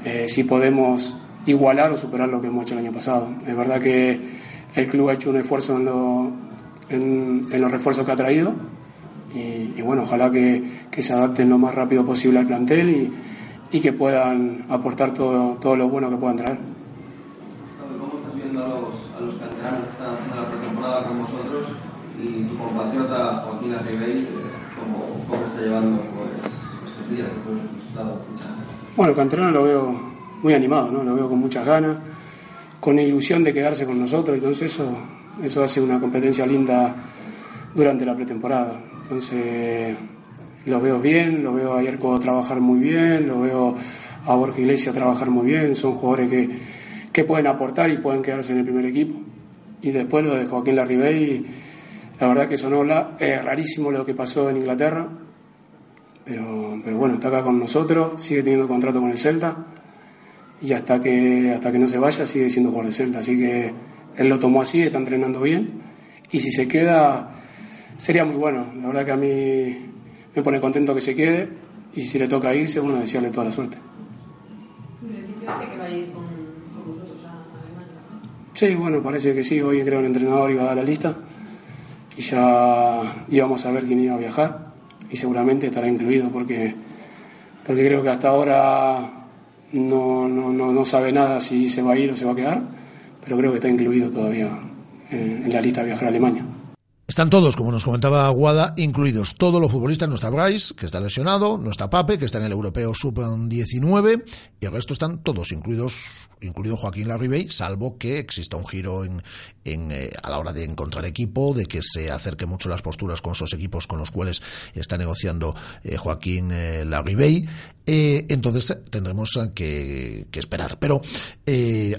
eh, si podemos igualar o superar lo que hemos hecho el año pasado. Es verdad que el club ha hecho un esfuerzo en- en los refuerzos que ha traído y, y bueno, ojalá que, que se adapten lo más rápido posible al plantel y, y que puedan aportar todo, todo lo bueno que puedan traer. ¿Cómo estás viendo a los, a los canteranos que están haciendo la pretemporada con vosotros y tu compatriota Joaquín Arribey, eh, cómo, cómo está llevando pues, estos días después de su resultado? Bueno, Canterano lo veo muy animado, ¿no? lo veo con muchas ganas, con ilusión de quedarse con nosotros, entonces eso, eso hace una competencia linda durante la pretemporada. Entonces lo veo bien, lo veo a Yerko trabajar muy bien, lo veo a Borja Iglesias trabajar muy bien, son jugadores que, que pueden aportar y pueden quedarse en el primer equipo. Y después lo de Joaquín Larribey, la verdad que sonó la, es rarísimo lo que pasó en Inglaterra, pero, pero bueno, está acá con nosotros, sigue teniendo contrato con el Celta. Y hasta que, hasta que no se vaya sigue siendo jugador del Celta, así que él lo tomó así, está entrenando bien. Y si se queda sería muy bueno, la verdad que a mí me pone contento que se quede y si le toca irse, bueno, desearle toda la suerte. Sí, bueno, parece que sí. Hoy creo el entrenador iba a dar la lista y ya íbamos a ver quién iba a viajar y seguramente estará incluido porque, porque creo que hasta ahora no, no, no, sabe nada si se va a ir o se va a quedar, pero creo que está incluido todavía en, en la lista de viajar a Alemania. Están todos, como nos comentaba Aguada, incluidos todos los futbolistas. No está Bryce, que está lesionado, no está Pape, que está en el Europeo Sub-19, y el resto están todos incluidos, incluido Joaquín Larribey, salvo que exista un giro en, en eh, a la hora de encontrar equipo, de que se acerque mucho las posturas con esos equipos con los cuales está negociando eh, Joaquín eh, Larribey. Eh, entonces tendremos que, que esperar. Pero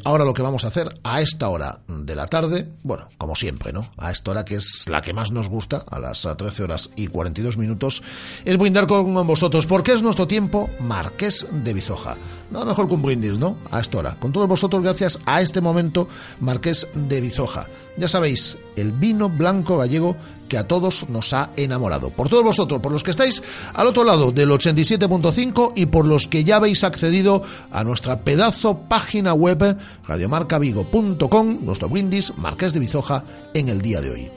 ahora lo que vamos a hacer a esta hora de la tarde, bueno, como siempre, ¿no? A esta hora que es la que más nos gusta, a las 13 horas y 42 minutos, es brindar con vosotros, porque es nuestro tiempo Marqués de Bizoja. Nada mejor que un brindis, ¿no? A esta hora. Con todos vosotros, gracias a este momento, Marqués de Bizoja. Ya sabéis, el vino blanco gallego que a todos nos ha enamorado. Por todos vosotros, por los que estáis al otro lado del 87.5 y por los que ya habéis accedido a nuestra pedazo página web radiomarcavigo.com, nuestro brindis Marqués de Bizoja en el día de hoy.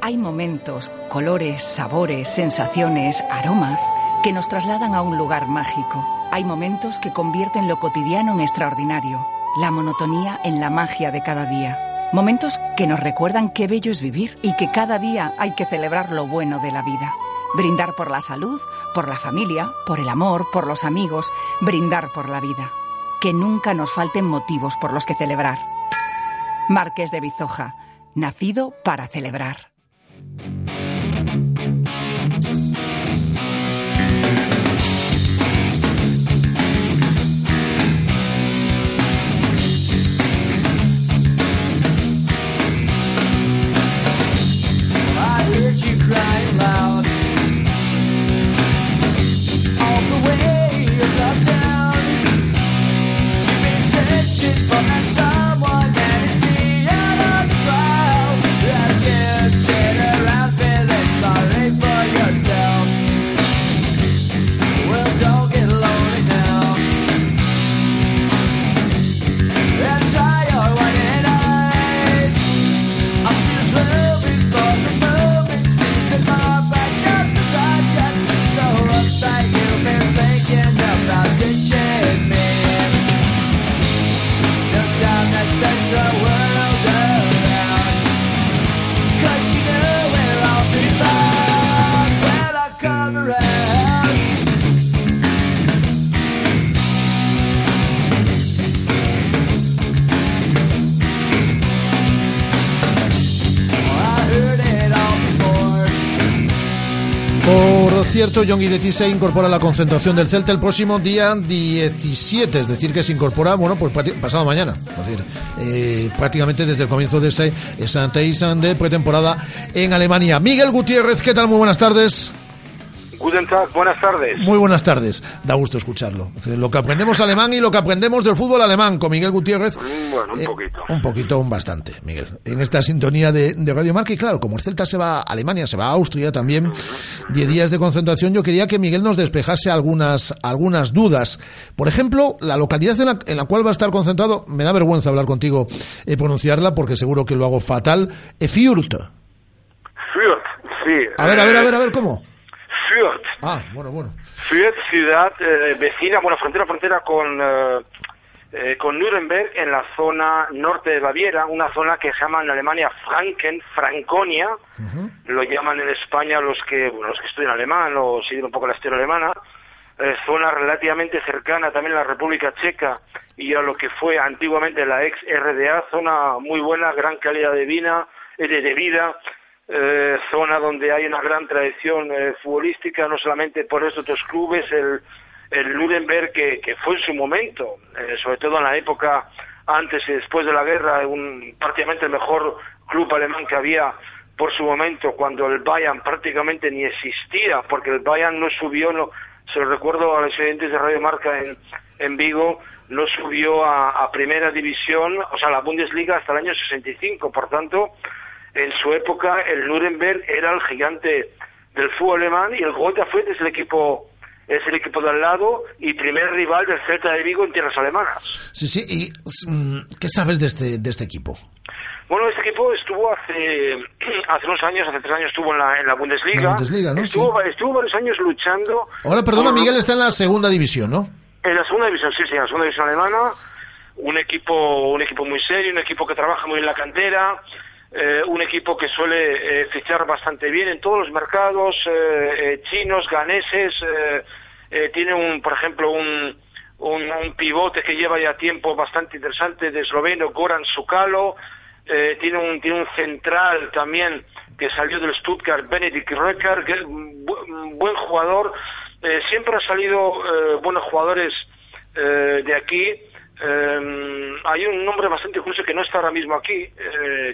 Hay momentos, colores, sabores, sensaciones, aromas que nos trasladan a un lugar mágico. Hay momentos que convierten lo cotidiano en extraordinario, la monotonía en la magia de cada día. Momentos que nos recuerdan qué bello es vivir y que cada día hay que celebrar lo bueno de la vida. Brindar por la salud, por la familia, por el amor, por los amigos, brindar por la vida. Que nunca nos falten motivos por los que celebrar. Marqués de Bizoja, nacido para celebrar. Cierto, John Guidetti se incorpora a la concentración del Celta el próximo día 17, es decir, que se incorpora, bueno, pues pasado mañana, es decir, eh, prácticamente desde el comienzo de ese Santa de pretemporada en Alemania. Miguel Gutiérrez, ¿qué tal? Muy buenas tardes buenas tardes. Muy buenas tardes, da gusto escucharlo. Lo que aprendemos alemán y lo que aprendemos del fútbol alemán con Miguel Gutiérrez. Mm, bueno, un eh, poquito. Un poquito, un bastante, Miguel. En esta sintonía de, Radio Marca, y claro, como el Celta se va a Alemania, se va a Austria también, 10 días de concentración, yo quería que Miguel nos despejase algunas, algunas dudas. Por ejemplo, la localidad en la, cual va a estar concentrado, me da vergüenza hablar contigo y eh, pronunciarla porque seguro que lo hago fatal, Efiurt. Fürth, sí. A ver, a ver, a ver, a ver, ¿cómo? Fürth. Ah, bueno, bueno. Fürth, ciudad eh, vecina, bueno, frontera frontera con, eh, eh, con Nuremberg, en la zona norte de Baviera, una zona que se llama en Alemania Franken, Franconia, lo llaman en España los que, bueno, los que estudian alemán o siguen un poco la historia alemana, eh, zona relativamente cercana también a la República Checa y a lo que fue antiguamente la ex RDA, zona muy buena, gran calidad de vida, de, vida, eh, zona donde hay una gran tradición futbolística, no solamente por estos dos clubes, el, el Nuremberg que, que fue en su momento, sobre todo en la época antes y después de la guerra, un, prácticamente el mejor club alemán que había por su momento, cuando el Bayern prácticamente ni existía, porque el Bayern no subió, no, se lo recuerdo a los estudiantes de Radio Marca en, en Vigo, no subió a, primera división, o sea, a la Bundesliga hasta el año 65. Por tanto, en su época el Nuremberg era el gigante del fútbol alemán y el Gotha fue es el equipo es el equipo de al lado y primer rival del Celta de Vigo en tierras alemanas. Sí, sí. ¿Y mm, qué sabes de este, de este equipo? Bueno, este equipo estuvo hace, hace unos años, hace tres años estuvo en la, en la Bundesliga. estuvo, estuvo varios años luchando. Ahora, perdona, Miguel está en la segunda división, ¿no? En la segunda división, sí, sí, en la segunda división alemana. Un equipo, un equipo muy serio, un equipo que trabaja muy en la cantera, eh, un equipo que suele eh, fichar bastante bien en todos los mercados, eh, chinos, ganeses. tiene un, por ejemplo, un, un, pivote que lleva ya tiempo bastante interesante de esloveno, Goran Sukalo. Tiene, un, tiene un central también que salió del Stuttgart, Benedikt Röcker, que es buen jugador. Siempre han salido buenos jugadores de aquí. Hay un nombre bastante curioso que no está ahora mismo aquí,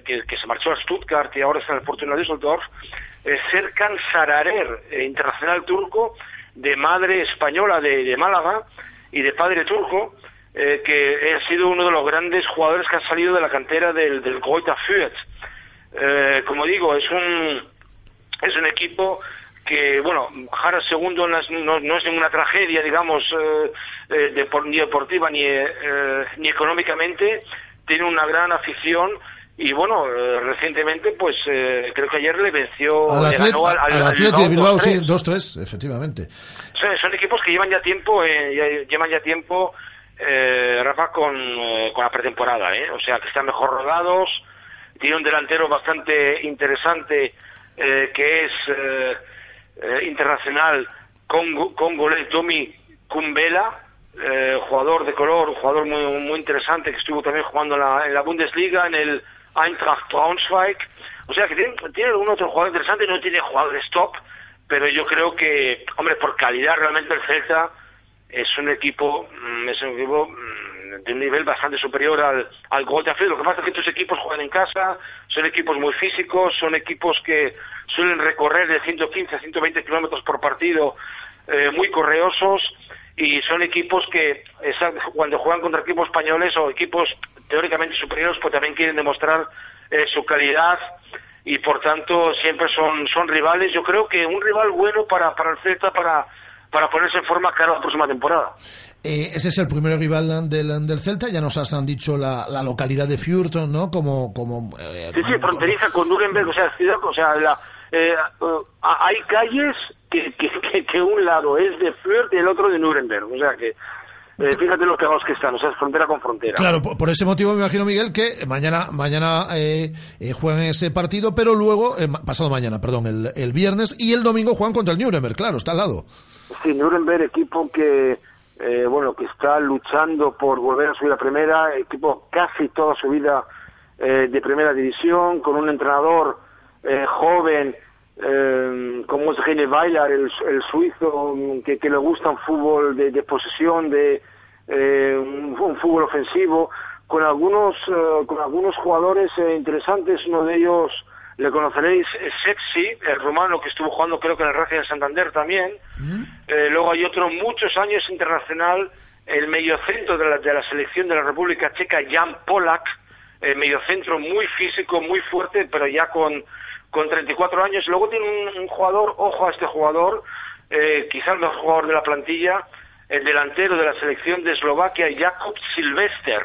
que, que, se marchó a Stuttgart y ahora está en el Fortuna Düsseldorf. Serkan Sararer, internacional turco, de madre española de, Málaga y de padre turco eh, que ha sido uno de los grandes jugadores que han salido de la cantera del, del Goita Fürth. Eh, como digo, es un, es un equipo que, bueno, Jara segundo no es, no, es ninguna tragedia, digamos, eh, de, ni deportiva ni, ni económicamente, tiene una gran afición y bueno, recientemente, pues creo que ayer le venció al, Atlético de Bilbao, sí, 2-3, efectivamente. Son, son, equipos que llevan ya tiempo, llevan ya tiempo eh, Rafa, con, eh, con la pretemporada, ¿eh? O sea, que están mejor rodados, tiene un delantero bastante interesante eh, que es eh, internacional congo, congolés Domi Kumbela, jugador de color, jugador muy, muy interesante que estuvo también jugando en la, en la Bundesliga, en el Eintracht Braunschweig. O sea, que tiene, tiene algún otro jugador interesante, no tiene jugadores top, pero yo creo que, hombre, por calidad realmente el Celta es un equipo, mm, es un equipo mm, de un nivel bastante superior al, al Lo que pasa es que estos equipos juegan en casa, son equipos muy físicos, son equipos que suelen recorrer de 115 a 120 kilómetros por partido, eh, muy correosos, y son equipos que cuando juegan contra equipos españoles o equipos teóricamente superiores, pues también quieren demostrar eh, su calidad y por tanto siempre son, son rivales. Yo creo que un rival bueno para, para el Celta, para para ponerse en forma cara la próxima temporada. Eh, ese es el primer rival del, del Celta, ya nos han dicho la, la localidad de Fürth, ¿no? Como, como eh, sí, sí, fronteriza con Nuremberg, o sea, ciudad, o sea, la, eh, hay calles que, que, que, un lado es de Fürth y el otro de Nuremberg, o sea que eh, fíjate los pegados que están, o sea, es frontera con frontera. Claro, por, ese motivo me imagino, Miguel, que mañana mañana eh, eh, juegan ese partido, pero luego, pasado mañana, perdón, el, el viernes y el domingo juegan contra el Nuremberg, claro, está al lado. Sí, Nuremberg, equipo que, bueno, que está luchando por volver a subir a primera, equipo casi toda su vida de primera división, con un entrenador joven, eh, como es Gene Weiler, el, suizo, que, que, le gusta un fútbol de, posesión, de eh, un, fútbol ofensivo, con algunos, eh, con algunos jugadores eh, interesantes, uno de ellos le conoceréis, Sexy, el rumano que estuvo jugando creo que en el Racing de Santander también, mm. eh, luego hay otro muchos años internacional, el mediocentro de la, de la selección de la República Checa, Jan Polak, el mediocentro muy físico, muy fuerte, pero ya con con 34 años. Luego tiene un, jugador, ojo a este jugador, eh, quizás el mejor jugador de la plantilla, el delantero de la selección de Eslovaquia, Jakob Silvester,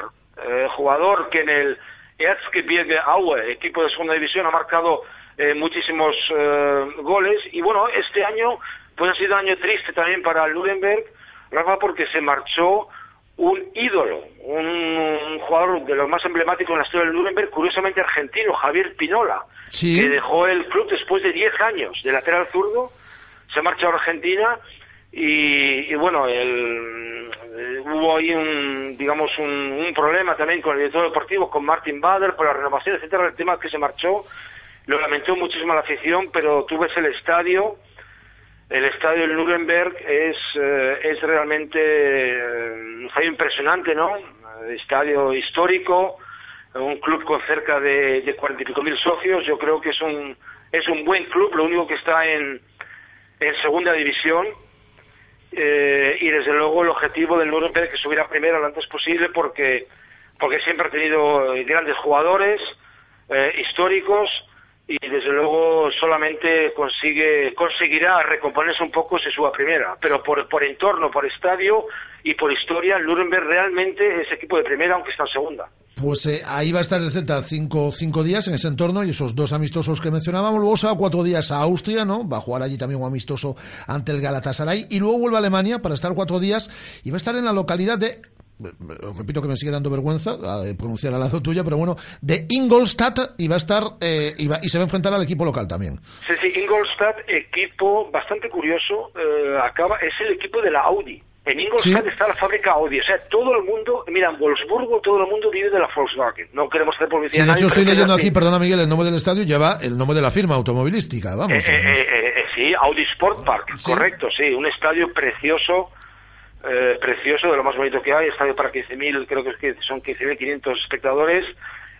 eh, jugador que en el Erzgebirge Aue, equipo de segunda división, ha marcado eh, muchísimos eh, goles. Y bueno, este año pues ha sido un año triste también para Ludenberg, Rafa, porque se marchó un ídolo, un, jugador de los más emblemáticos en la historia del Nuremberg, curiosamente argentino, Javier Pinola, que dejó el club después de 10 años de lateral zurdo, se marcha a Argentina y, bueno, el, hubo ahí un, digamos, un, problema también con el director deportivo, con Martin Bader, por la renovación, etcétera, el tema que se marchó, lo lamentó muchísimo la afición, pero tú ves el estadio, el estadio del Nuremberg es, eh, es realmente eh, un estadio impresionante, ¿no? Estadio histórico, un club con cerca de, de cuarenta y pico mil socios, yo creo que es un, es un buen club, lo único que está en, en segunda división, eh, y desde luego el objetivo del Nuremberg es que subiera primero lo antes posible porque, porque siempre ha tenido grandes jugadores eh, históricos y desde luego solamente consigue, conseguirá recomponerse un poco si suba primera, pero por, por entorno, por estadio y por historia, Nuremberg realmente es equipo de primera aunque está en segunda. Pues eh, ahí va a estar el Celta cinco, cinco días en ese entorno y esos dos amistosos que mencionábamos. Luego se va cuatro días a Austria, ¿no? Va a jugar allí también un amistoso ante el Galatasaray. Y luego vuelve a Alemania para estar cuatro días y va a estar en la localidad de repito que me sigue dando vergüenza pronunciar al lado tuya, pero bueno, de Ingolstadt y va a estar eh, y, y, se va a enfrentar al equipo local también. Sí, sí, Ingolstadt, equipo bastante curioso, eh, acaba es el equipo de la Audi. En Ingolstadt está la fábrica Audi. O sea, todo el mundo, mira, en Wolfsburgo todo el mundo vive de la Volkswagen. No queremos hacer publicidad. Sí, de hecho, estoy leyendo aquí, perdona Miguel, el nombre del estadio lleva el nombre de la firma automovilística. Vamos. Eh, eh, eh, sí, Audi Sport Park, correcto, sí. Un estadio precioso, precioso, de lo más bonito que hay. Estadio para 15.000, creo que, son 15.500 espectadores.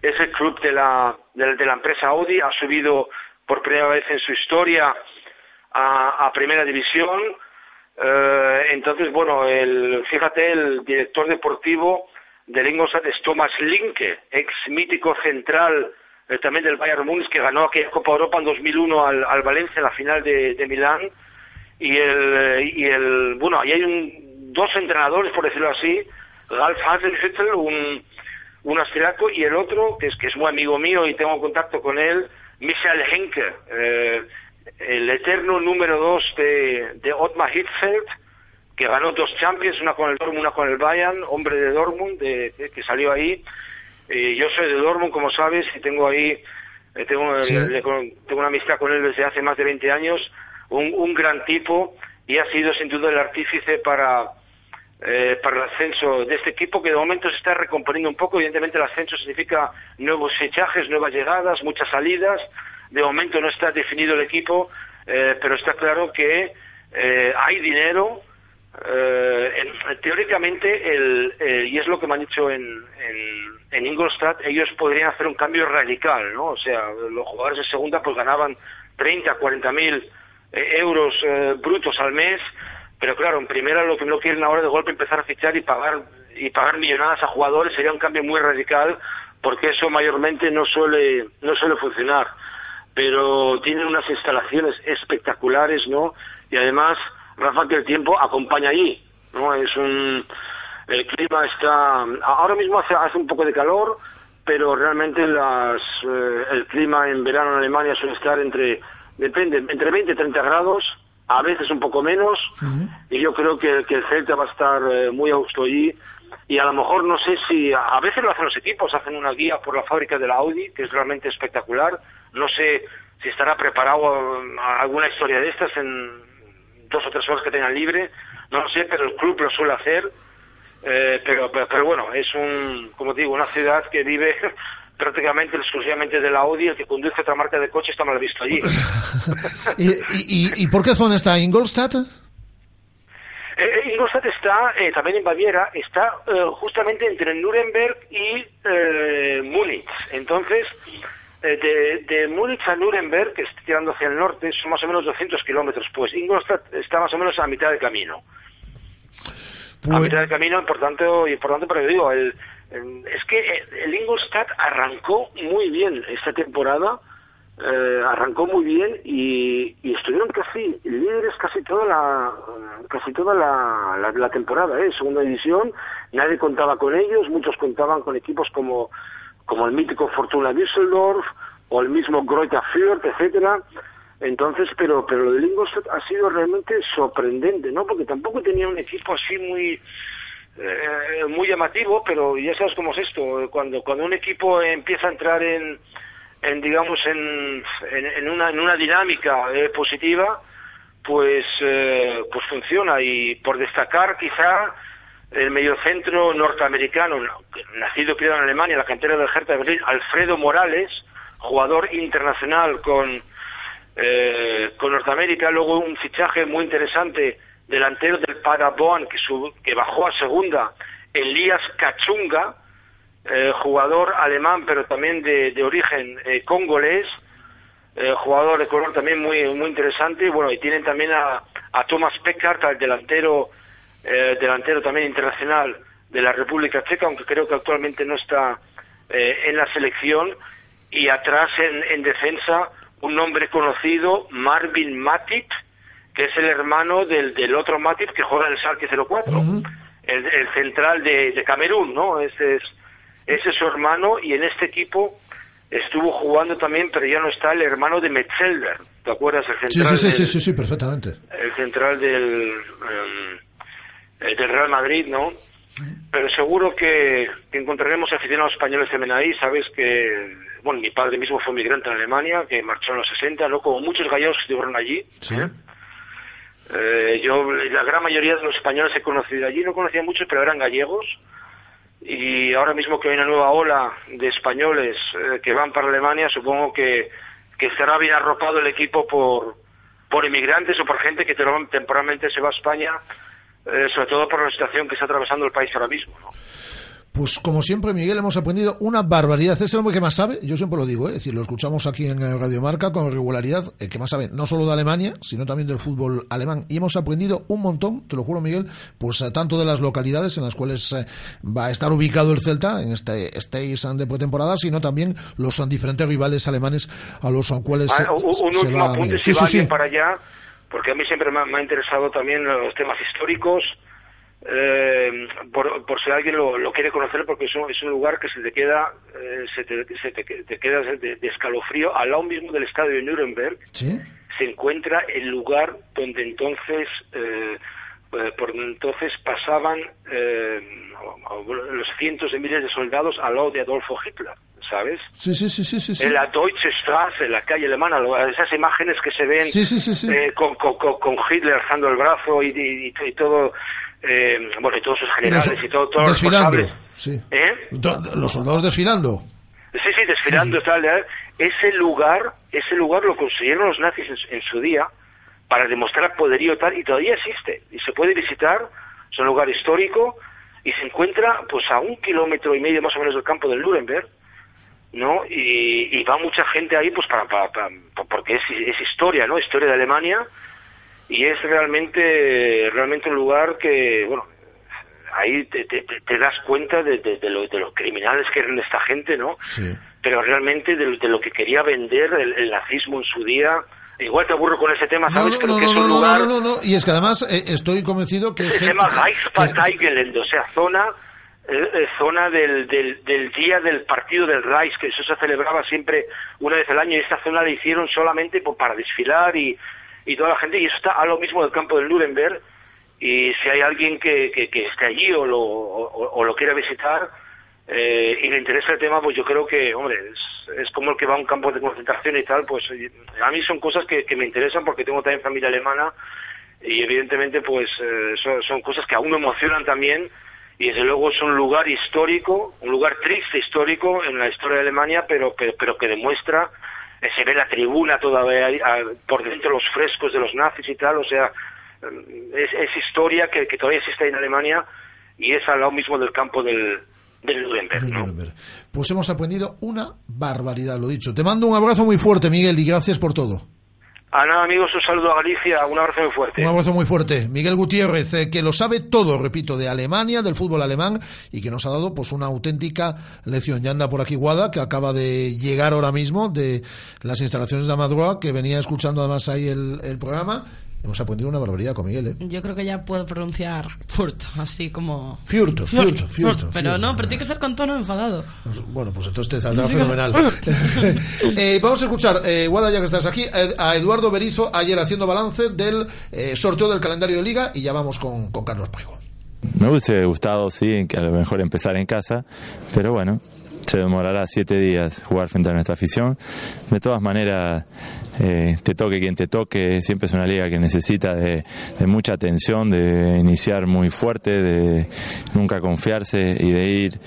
Es el club de la, de, la empresa Audi. Ha subido por primera vez en su historia a, Primera División eh, entonces, bueno, el, fíjate, el director deportivo del Ingolstadt es Thomas Linke, ex mítico central eh, también del Bayern Munich, que ganó aquella Copa Europa en 2001 al, al Valencia en la final de, de Milán. Y el, y el, bueno, ahí hay un, dos entrenadores, por decirlo así, Ralf Hasenhüttl, un, un austriaco, y el otro, que es, que es muy amigo mío y tengo contacto con él, Michael Henke, eh, el eterno número dos de, de Otmar Hitzfeld, que ganó dos Champions, una con el Dortmund, una con el Bayern, hombre de Dortmund, de, que salió ahí. Eh, yo soy de Dortmund, como sabes, y tengo ahí, eh, tengo, tengo una amistad con él desde hace más de 20 años, un, un gran tipo, y ha sido sin duda el artífice para, eh, para el ascenso de este equipo que de momento se está recomponiendo un poco. Evidentemente el ascenso significa nuevos fichajes, nuevas llegadas, muchas salidas, de momento no está definido el equipo, eh, pero está claro que eh, hay dinero. Eh, teóricamente, el, y es lo que me han dicho en, en, en, Ingolstadt, ellos podrían hacer un cambio radical, ¿no? O sea, los jugadores de segunda pues ganaban 30, 40 mil euros brutos al mes, pero claro, en primera lo que no quieren ahora de golpe empezar a fichar y pagar y pagar millonadas a jugadores sería un cambio muy radical porque eso mayormente no suele no suele funcionar pero tienen unas instalaciones espectaculares, ¿no? Y además, Rafa, que el tiempo acompaña allí, ¿no? Es un... El clima está... Ahora mismo hace, hace un poco de calor, pero realmente las, eh, el clima en verano en Alemania suele estar entre, depende, entre 20 y 30 grados, a veces un poco menos, y yo creo que, que, el Celta va a estar eh, muy a gusto allí, y a lo mejor no sé si, a veces lo hacen los equipos, hacen una guía por la fábrica de la Audi, que es realmente espectacular, no sé si estará preparado alguna historia de estas en dos o tres horas que tengan libre, no lo sé, pero el club lo suele hacer. Eh, pero, pero, bueno, es un, como digo, una ciudad que vive prácticamente exclusivamente de la Audi, el que conduce otra marca de coche está mal visto allí. ¿Y, y, y por qué zona está Ingolstadt? Eh, Ingolstadt está eh, también en Baviera, está eh, justamente entre Nuremberg y eh, Múnich. Entonces, eh, de, de Múnich a Nuremberg, que está tirando hacia el norte, son más o menos 200 kilómetros. Pues Ingolstadt está más o menos a mitad del camino. A Pues- mitad del camino, por tanto, y por tanto, pero yo digo, el- es que eh, el Ingolstadt arrancó muy bien esta temporada, eh, arrancó muy bien y, estuvieron casi líderes casi toda la casi toda la temporada, ¿eh? segunda división, nadie contaba con ellos, muchos contaban con equipos como como el mítico Fortuna Düsseldorf o el mismo Greuther Fürth, etcétera. Entonces, pero pero lo del Ingolstadt ha sido realmente sorprendente, ¿no? Porque tampoco tenía un equipo así muy eh, muy llamativo, pero ya sabes cómo es esto, cuando cuando un equipo empieza a entrar en digamos en, en, en una en una dinámica eh, positiva, pues, eh, pues funciona. Y por destacar quizá el mediocentro norteamericano, nacido criado en Alemania, la cantera del Hertha de Berlín, Alfredo Morales, jugador internacional con, eh, con Norteamérica, luego un fichaje muy interesante, delantero del Paderborn, que, que bajó a segunda, Elías Cachunga, eh, jugador alemán, pero también de, origen eh, congolés, eh, jugador de color también muy muy interesante. Bueno, y tienen también a, Thomas Peckart, al delantero, eh, delantero también internacional de la República Checa, aunque creo que actualmente no está eh, en la selección. Y atrás en, en defensa un nombre conocido, Marvin Matip, que es el hermano del, del otro Matip que juega en el Schalke 04, el, el, central de, de Camerún, ¿no? Ese es, ese es su hermano y en este equipo estuvo jugando también, pero ya no está el hermano de Metzelder, ¿te acuerdas? El central sí, sí, sí, sí, sí, perfectamente. El central del, um, del Real Madrid, ¿no? Pero seguro que, que encontraremos aficionados españoles también ahí, sabes que, bueno, mi padre mismo fue migrante en Alemania, que marchó en los 60, ¿no? Como muchos gallegos que estuvieron allí. Sí. ¿eh? Eh, yo, la gran mayoría de los españoles he conocido allí, no conocía muchos, pero eran gallegos. Y ahora mismo que hay una nueva ola de españoles eh, que van para Alemania, supongo que, que estará bien arropado el equipo por, por inmigrantes o por gente que temporalmente se va a España, eh, sobre todo por la situación que está atravesando el país ahora mismo. ¿no? Pues como siempre, Miguel, hemos aprendido una barbaridad. Es el hombre que más sabe, yo siempre lo digo, ¿eh? es decir, lo escuchamos aquí en Radio Marca con regularidad, el que más sabe no solo de Alemania, sino también del fútbol alemán. Y hemos aprendido un montón, te lo juro, Miguel, pues eh, tanto de las localidades en las cuales eh, va a estar ubicado el Celta en este Stage de pretemporada, sino también los diferentes rivales alemanes a los cuales ah, un, se, un se último va apunte, sí, si sí, va sí. para allá, porque a mí siempre me ha interesado también los temas históricos, eh, por, por si alguien lo, lo quiere conocer, porque es un, es un lugar que se te queda, eh, se te, se te, te queda de, de escalofrío, al lado mismo del estadio de Nuremberg, ¿Sí? se encuentra el lugar donde entonces eh, eh, por donde entonces pasaban eh, los cientos de miles de soldados al lado de Adolfo Hitler, ¿sabes? Sí, sí, sí, sí, sí, sí. En la Deutsche Straße, en la calle alemana, esas imágenes que se ven Sí, sí, sí, sí. eh, con- con Hitler alzando el brazo y, y- y todo, eh, bueno, y todos sus generales y todo, todos los responsables. sí. ¿Eh? Los soldados desfilando. Sí, sí, desfilando y tal. ¿eh? Ese lugar, ese lugar lo consiguieron los nazis en, en su día para demostrar poderío y tal, y todavía existe. Y se puede visitar, es un lugar histórico, y se encuentra pues a un kilómetro y medio más o menos del campo del Nuremberg, ¿no? Y, y va mucha gente ahí pues para, para- para- porque es, es historia, ¿no? Historia de Alemania, y es realmente, realmente un lugar que, bueno, ahí te, te- das cuenta de, de- de lo, de los criminales que eran esta gente, ¿no? Sí. Pero realmente de, de lo que quería vender el, el nazismo en su día. Igual te aburro con ese tema, ¿sabes? no, que es un no, lugar... no, no, no. Y es que además eh, estoy convencido que... Se llama que- Reichsparteigelände, o sea, zona eh, eh, zona del, del, del día del partido del Reich, que eso se celebraba siempre una vez al año, y esta zona la hicieron solamente por- para desfilar y, y toda la gente, y eso está a lo mismo del campo del Nuremberg, y si hay alguien que, que, que esté allí o lo, o, o lo quiera visitar eh, y le interesa el tema, pues yo creo que, hombre, es, es como el que va a un campo de concentración y tal, pues eh, a mí son cosas que, me interesan porque tengo también familia alemana y evidentemente pues eh, son, cosas que aún me emocionan también y desde luego es un lugar histórico, un lugar triste histórico en la historia de Alemania, pero, pero, pero que demuestra, se ve la tribuna todavía por dentro los frescos de los nazis y tal, o sea, eh, es, es historia que, que todavía existe en Alemania y es al lado mismo del campo del, del Nuremberg, ¿no? Pues hemos aprendido una barbaridad, lo dicho. Te mando un abrazo muy fuerte, Miguel, y gracias por todo. Ah, nada, amigos, un saludo a Galicia, un abrazo muy fuerte. Un abrazo muy fuerte. Miguel Gutiérrez, eh, que lo sabe todo, repito, de Alemania, del fútbol alemán, y que nos ha dado pues una auténtica lección. Ya anda por aquí Guada, que acaba de llegar ahora mismo de las instalaciones de Amadroa, que venía escuchando además ahí el, el programa. Hemos aprendido una barbaridad con Miguel, ¿eh? Yo creo que ya puedo pronunciar Furt, así como... Furto, Furt, furto, Furt, furto, Pero furto. no, pero tiene que ser con tono enfadado. Bueno, pues entonces te saldrá fenomenal. Eh, vamos a escuchar, eh, Guada, ya que estás aquí, eh, a Eduardo Berizo ayer haciendo balance del eh, sorteo del calendario de liga y ya vamos con, con Carlos Prego. Me hubiese gustado, sí, que a lo mejor empezar en casa, pero bueno, se demorará siete días jugar frente a nuestra afición. De todas maneras, eh, te toque quien te toque, siempre es una liga que necesita de, mucha atención, de iniciar muy fuerte, de nunca confiarse y de ir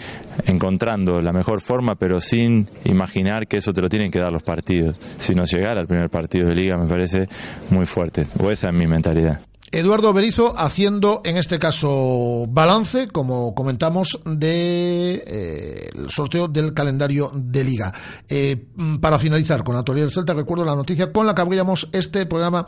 encontrando la mejor forma, pero sin imaginar que eso te lo tienen que dar los partidos. Si no llegar al primer partido de liga me parece muy fuerte, o esa es mi mentalidad. Eduardo Berizo haciendo, en este caso, balance, como comentamos, del de, eh, sorteo del calendario de Liga. Eh, para finalizar con la actualidad del Celta, recuerdo la noticia con la que abríamos este programa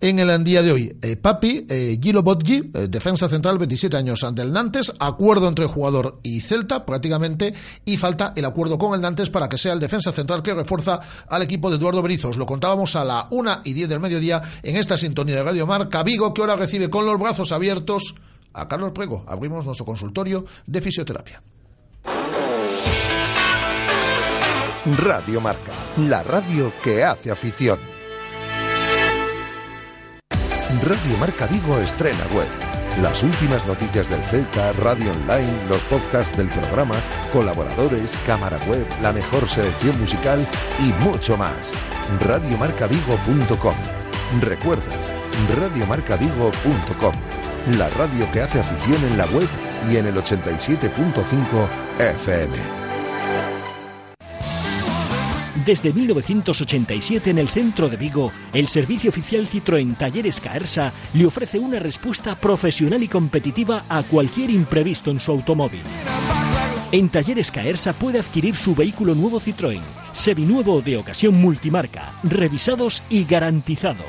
en el día de hoy. Eh, Papi, Gilo Botgi, defensa central, 27 años ante el Nantes, acuerdo entre jugador y Celta prácticamente, y falta el acuerdo con el Nantes para que sea el defensa central que refuerza al equipo de Eduardo Berizo. Os lo contábamos a la una y 10 del mediodía en esta sintonía de Radio Marca Vigo que ahora recibe con los brazos abiertos a Carlos Prego. Abrimos nuestro consultorio de fisioterapia. Radio Marca, la radio que hace afición. Radio Marca Vigo estrena web. Las últimas noticias del Celta, radio online, los podcasts del programa, colaboradores, cámara web, la mejor selección musical y mucho más. Radiomarcavigo.com. Recuerda radiomarcavigo.com, la radio que hace afición en la web y en el 87.5 FM. Desde 1987 en el centro de Vigo, el servicio oficial Citroën Talleres Caersa le ofrece una respuesta profesional y competitiva a cualquier imprevisto en su automóvil. En Talleres Caersa puede adquirir su vehículo nuevo Citroën, seminuevo de ocasión multimarca, revisados y garantizados.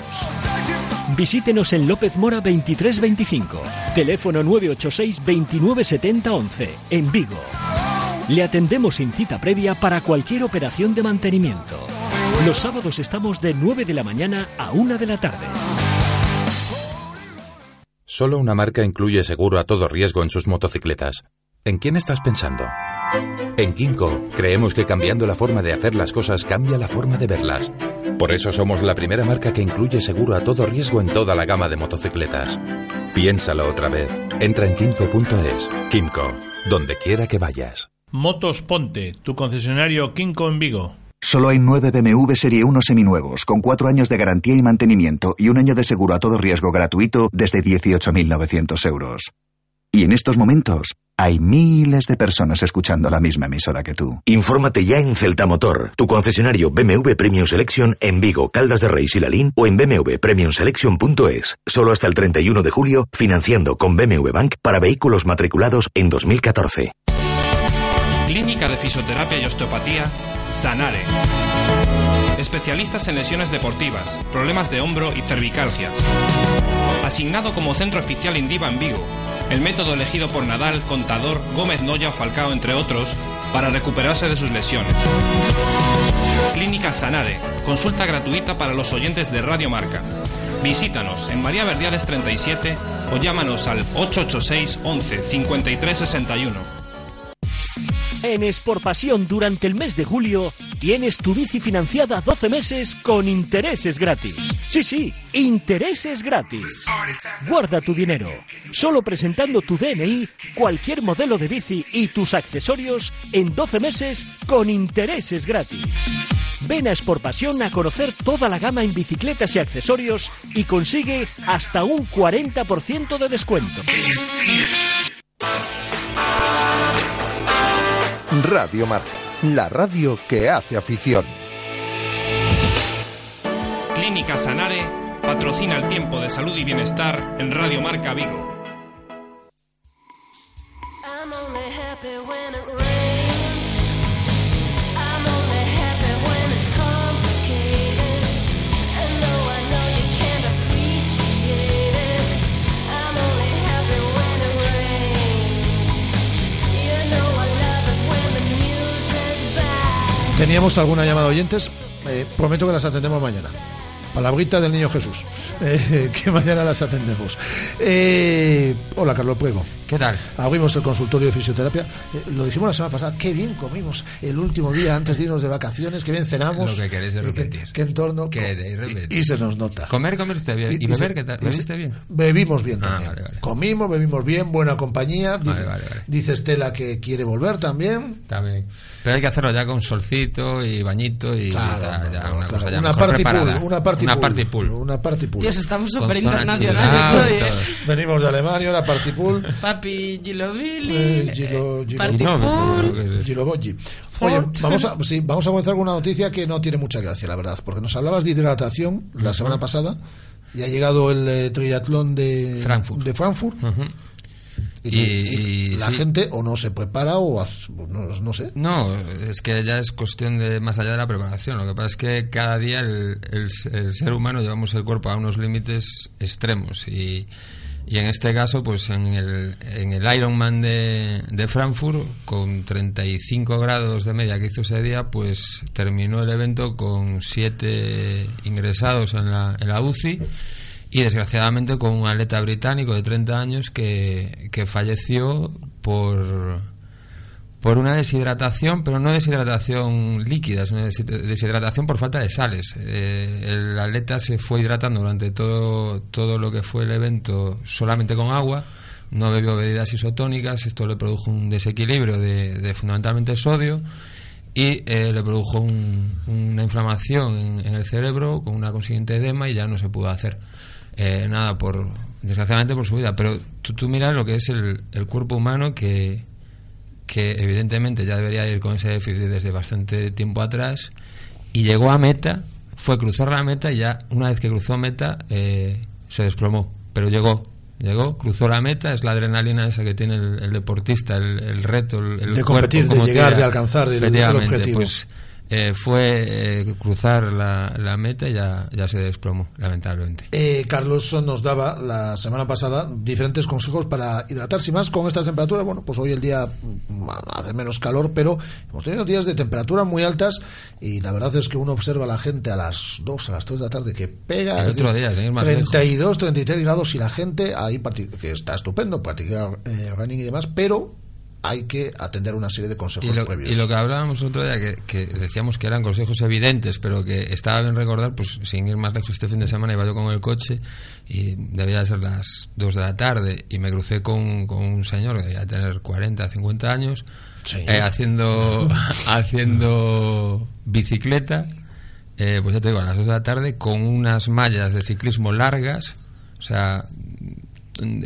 Visítenos en López Mora 2325, teléfono 986 2970 11, en Vigo. Le atendemos sin cita previa para cualquier operación de mantenimiento. Los sábados estamos de 9 de la mañana a 1 de la tarde. Solo una marca incluye seguro a todo riesgo en sus motocicletas. ¿En quién estás pensando? En Kimco creemos que cambiando la forma de hacer las cosas cambia la forma de verlas. Por eso somos la primera marca que incluye seguro a todo riesgo en toda la gama de motocicletas. Piénsalo otra vez. Entra en kimco.es. Kimco, donde quiera que vayas. Motos Ponte, tu concesionario Kimco en Vigo. Solo hay nueve BMW Serie 1 seminuevos, con cuatro años de garantía y mantenimiento y un año de seguro a todo riesgo gratuito desde 18.900 euros. Y en estos momentos, hay miles de personas escuchando la misma emisora que tú. Infórmate ya en Celta Motor, tu concesionario BMW Premium Selection en Vigo, Caldas de Rey y Lalín o en bmwpremiumselection.es. Solo hasta el 31 de julio, financiando con BMW Bank para vehículos matriculados en 2014. Clínica de Fisioterapia y Osteopatía, Sanare. Especialistas en lesiones deportivas, problemas de hombro y cervicalgia. Asignado como centro oficial Indiva en Vigo el método elegido por Nadal, Contador, Gómez Noya Falcao, entre otros, para recuperarse de sus lesiones. Clínica Sanare, consulta gratuita para los oyentes de Radio Marca. Visítanos en María Verdiales 37 o llámanos al 886 11 53 61. En Pasión durante el mes de julio tienes tu bici financiada 12 meses con intereses gratis. Sí, sí, intereses gratis. Guarda tu dinero. Solo presentando tu DNI, cualquier modelo de bici y tus accesorios en 12 meses con intereses gratis. Ven a Pasión a conocer toda la gama en bicicletas y accesorios y consigue hasta un 40% de descuento. Radio Marca, la radio que hace afición. Clínica Sanare patrocina el tiempo de salud y bienestar en Radio Marca Vigo. Teníamos alguna llamada de oyentes, eh, prometo que las atendemos mañana. Palabrita del niño Jesús, eh, que mañana las atendemos. Eh, hola, Carlos Puego. ¿Qué tal? Abrimos el consultorio de fisioterapia. Eh, lo dijimos la semana pasada, qué bien comimos el último día antes de irnos de vacaciones, qué bien cenamos. Lo que queréis es repetir. Qué, qué entorno. Queréis repetir. Y, se nos nota. Comer, comer usted bien. ¿Y, y beber qué tal? ¿Bebiste bien? Bebimos bien Ah, también. vale, vale. Comimos, bebimos bien, buena compañía. Dice, vale. dice Estela que quiere volver también. También. Pero hay que hacerlo ya con solcito y bañito y Claro, ya, ya una cosa ya una mejor party pool, una party Una pool, party pool. Una party pool. Dios, estamos súper internacionales ¿eh? Venimos de Alemania, una party pool. Papi Gilovili, Eh, Gilo- Gilo- Party No, Pool. pero- Gilo Boggi. Oye, vamos a, sí, vamos a comenzar con una noticia que no tiene mucha gracia, la verdad, porque nos hablabas de hidratación la semana pasada y ha llegado el eh, triatlón de Frankfurt. De Frankfurt. Y, Y- y y la sí. gente o no se prepara o no, no sé. No, es que ya es cuestión de más allá de la preparación. Lo que pasa es que cada día el, el- el ser humano llevamos el cuerpo a unos límites extremos y, y en este caso, pues en el, en el Ironman de, de Frankfurt, con 35 grados de media que hizo ese día, pues terminó el evento con siete ingresados en la, en la UCI y desgraciadamente con un atleta británico de 30 años que, que falleció por por una deshidratación, pero no deshidratación líquida, deshid- deshidratación por falta de sales. Eh, el atleta se fue hidratando durante todo, todo lo que fue el evento solamente con agua, no bebió bebidas isotónicas, esto le produjo un desequilibrio de, fundamentalmente sodio y eh, le produjo un- una inflamación en el cerebro con una consiguiente edema y ya no se pudo hacer eh, nada por desgraciadamente por su vida pero tú, tú miras lo que es el, el cuerpo humano que que evidentemente ya debería ir con ese déficit desde bastante tiempo atrás y llegó a meta fue cruzar la meta y ya una vez que cruzó meta eh, se desplomó pero llegó llegó cruzó la meta es la adrenalina esa que tiene el, el deportista el, el reto el, el De cuerpo, competir, de llegar, de alcanzar el- objetivo. pues eh, fue eh, cruzar la, la meta y ya, ya se desplomó lamentablemente. Eh, Carlos nos daba la semana pasada diferentes consejos para hidratarse más con estas temperaturas. Bueno, pues hoy el día hace menos calor, pero hemos tenido días de temperatura muy altas y la verdad es que uno observa a la gente a las 2, a las 3 de la tarde que pega. El otro día, más 32, 33 grados y la gente ahí que está estupendo practicar eh, running y demás, pero hay que atender una serie de consejos Y lo, previos. y lo que hablábamos otro día, que, que decíamos que eran consejos evidentes, pero que estaba bien recordar, pues sin ir más lejos, este fin de semana iba yo con el coche y debía ser las 2 de la tarde y me crucé con, con un señor que debía tener 40, 50 años, eh, haciendo, haciendo bicicleta, eh, pues ya te digo, a las 2 de la tarde, con unas mallas de ciclismo largas, o sea,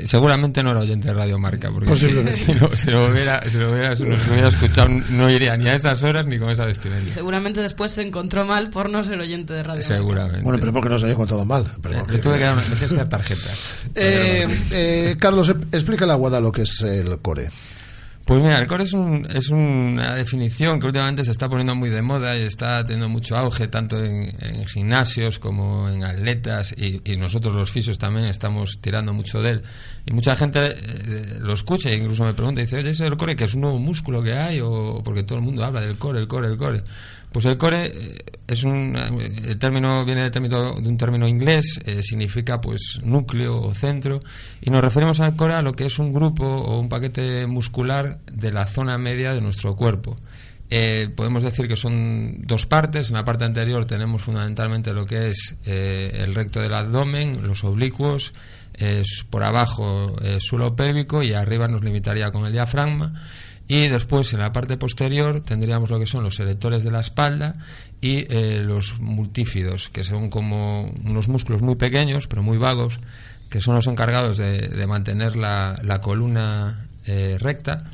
seguramente no era oyente de Radio Marca, porque si, Posiblemente. si no, si lo hubiera, si lo hubiera, si lo hubiera escuchado, no iría ni a esas horas ni con esa Y vestimenta. seguramente después se encontró mal por no ser oyente de radio. Seguramente. Bueno, pero porque nos había contado mal. Pero Eh, porque- le tuve que dar, una- que dar tarjetas. Eh, eh, Carlos, explícale a Guada lo que es el core. Pues mira, el core es, un, es una definición que últimamente se está poniendo muy de moda y está teniendo mucho auge tanto en, gimnasios como en atletas y, nosotros los fisios también estamos tirando mucho de él. Y mucha gente eh, lo escucha e incluso me pregunta, dice, oye, ¿ese core que es un nuevo músculo que hay? O porque todo el mundo habla del core, el core, el core. Pues el core eh, es un el término viene del término, de un término inglés, eh, significa pues núcleo o centro y nos referimos al core a lo que es un grupo o un paquete muscular de la zona media de nuestro cuerpo. Eh, podemos decir que son dos partes. En la parte anterior tenemos fundamentalmente lo que es el recto del abdomen, los oblicuos, por abajo el suelo pélvico y arriba nos limitaría con el diafragma. Y después en la parte posterior tendríamos lo que son los erectores de la espalda y eh, los multífidos, que son como unos músculos muy pequeños pero muy vagos, que son los encargados de, mantener la, columna eh, recta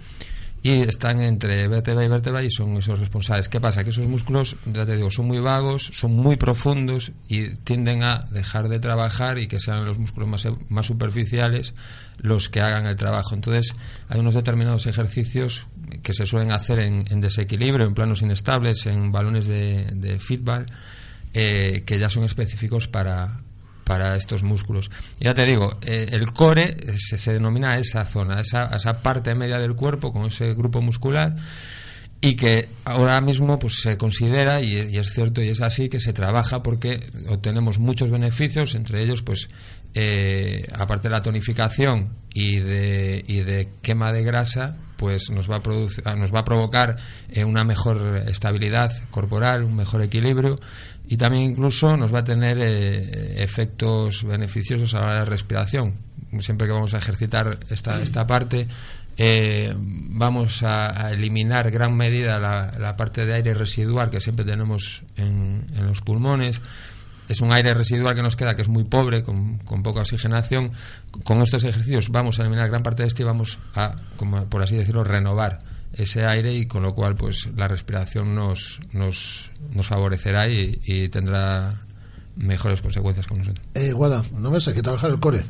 y están entre vértebra y vértebra y son esos responsables. ¿Qué pasa? Que esos músculos, ya te digo, son muy vagos, son muy profundos y tienden a dejar de trabajar y que sean los músculos más superficiales los que hagan el trabajo. Entonces, hay unos determinados ejercicios que se suelen hacer en, en desequilibrio, en planos inestables, en balones de, de fútbol, eh, que ya son específicos para, para estos músculos. Ya te digo, eh, el core se, se denomina esa zona, esa, esa parte media del cuerpo con ese grupo muscular y que ahora mismo pues se considera y, es cierto y es así que se trabaja porque obtenemos muchos beneficios entre ellos pues eh, aparte de la tonificación y de, y de quema de grasa pues nos va a producir, nos va a provocar eh, una mejor estabilidad corporal un mejor equilibrio y también incluso nos va a tener eh, efectos beneficiosos a la hora de respiración siempre que vamos a ejercitar esta, esta parte eh, vamos a, a, eliminar gran medida la, la, parte de aire residual que siempre tenemos en, en, los pulmones. Es un aire residual que nos queda, que es muy pobre, con, con, poca oxigenación. Con estos ejercicios vamos a eliminar gran parte de este y vamos a, como por así decirlo, renovar ese aire y con lo cual pues la respiración nos, nos, nos favorecerá y, y tendrá mejores consecuencias con nosotros. Eh, Guada, no ves, hay que trabajar el core.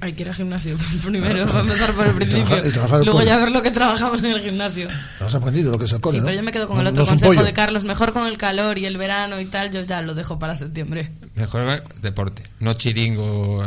Hay que ir al gimnasio primero, a empezar por el principio. Y trabajar, y Luego core. ya ver lo que trabajamos en el gimnasio. ¿Has aprendido lo que es el core? Sí, ¿no? pero yo me quedo con no, el otro no consejo de Carlos. Mejor con el calor y el verano y tal, yo ya lo dejo para septiembre. Mejor deporte, no chiringo.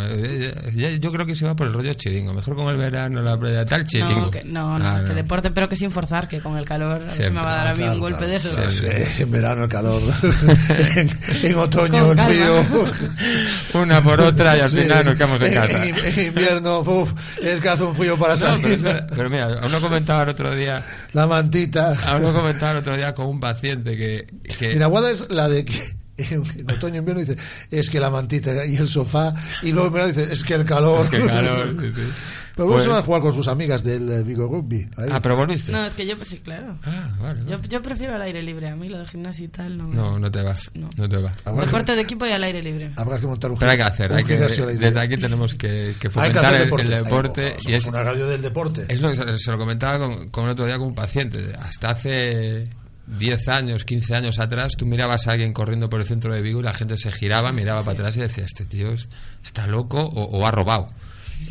Yo creo que se va por el rollo chiringo. Mejor con el verano, la playa, tal chiringo. No, que, no, no, ah, que deporte, pero que sin forzar, que con el calor a se me va a dar a mí claro, un golpe claro, de eso. Sí, en verano el calor, en, en, otoño el frío. una por otra y al final nos quedamos en casa. En, en invierno, uf, es que hace un frío para salir. No, pero, pero, mira, uno comentaba el otro día. La mantita. Uno comentaba el otro día con un paciente que. que Mira, Guada es la de que. En otoño y invierno dice es que la mantita y el sofá y luego me dice es que el calor es que el calor sí, sí. Pero pues, se va a jugar con sus amigas del eh, Vigo Rugby. Ahí. Ah, pero volviste. No, es que yo, sí, claro. Ah, vale. Yo, yo, prefiero al aire libre. A mí lo del gimnasio y tal no. No, no te va. No, no te va. Deporte de equipo y al aire libre. Habrá que montar un Pero hay que hacer. Hay que, desde aquí tenemos que, que fomentar que el deporte. El deporte Ay, y es una radio del deporte. Es lo que se, se lo comentaba con, con el otro día con un paciente. Hasta hace 10 años, 15 años atrás, tú mirabas a alguien corriendo por el centro de Vigo y la gente se giraba, miraba sí. para atrás y decía, este tío está loco o, o ha robado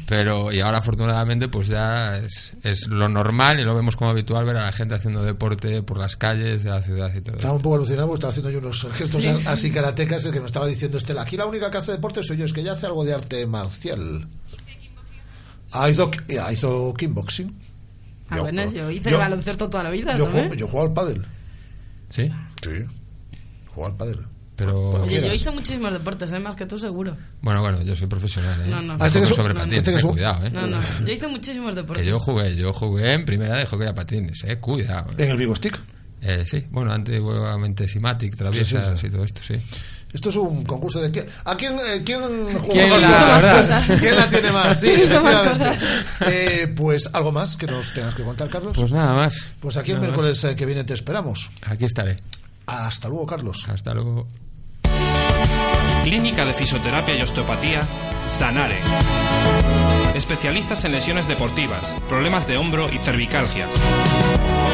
pero y ahora afortunadamente pues ya es, es, lo normal y lo vemos como habitual ver a la gente haciendo deporte por las calles de la ciudad y todo estaba un poco alucinado estaba haciendo yo unos gestos sí. así karatecas el que me estaba diciendo Estela aquí la única que hace deporte soy yo es que ella hace algo de arte marcial ah, hizo, ah, hizo kickboxing ah, yo, bueno, yo hice yo, baloncesto toda la vida yo, ¿no? juego, yo juego al pádel ¿sí? sí juego al pádel pero Oye, yo hice muchísimos deportes, ¿eh? más que tú seguro. Bueno, bueno, yo soy profesional, ¿eh? No, no. Yo este que sobre no, patines, este que eh, su... cuidado, ¿eh? No, no, yo hice muchísimos deportes. Que yo jugué, yo jugué en primera de hockey a patines, ¿eh? Cuidado. ¿En el Vivo Stick? Eh, sí, bueno, antiguamente Simatic, traviesas sí, sí, sí. y todo esto, sí. Esto es un concurso de quién, ¿a quién, eh, quién juega ¿Quién más, la, cosas? ¿Quién la tiene más? Sí, efectivamente. Eh, pues algo más que nos tengas que contar, Carlos. Pues nada más. Pues aquí el miércoles más. que viene te esperamos. Aquí estaré. Hasta luego, Carlos. Hasta luego. Clínica de Fisioterapia y Osteopatía, Sanare. Especialistas en lesiones deportivas, problemas de hombro y cervicalgia.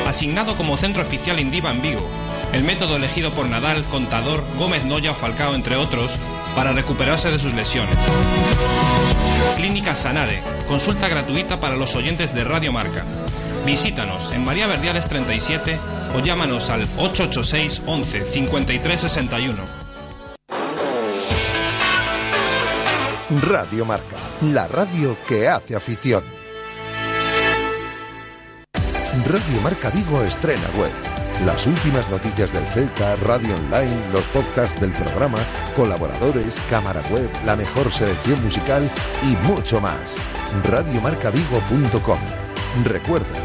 Asignado como centro oficial Indiva en Vigo, el método elegido por Nadal, Contador, Gómez Noya o Falcao, entre otros, para recuperarse de sus lesiones. Clínica Sanare, consulta gratuita para los oyentes de Radio Marca. Visítanos en María Verdiales 37 o llámanos al 886 11 53 61. Radio Marca, la radio que hace afición. Radio Marca Vigo estrena web. Las últimas noticias del Celta, radio online, los podcasts del programa, colaboradores, cámara web, la mejor selección musical y mucho más. Radiomarcavigo.com. Recuerda,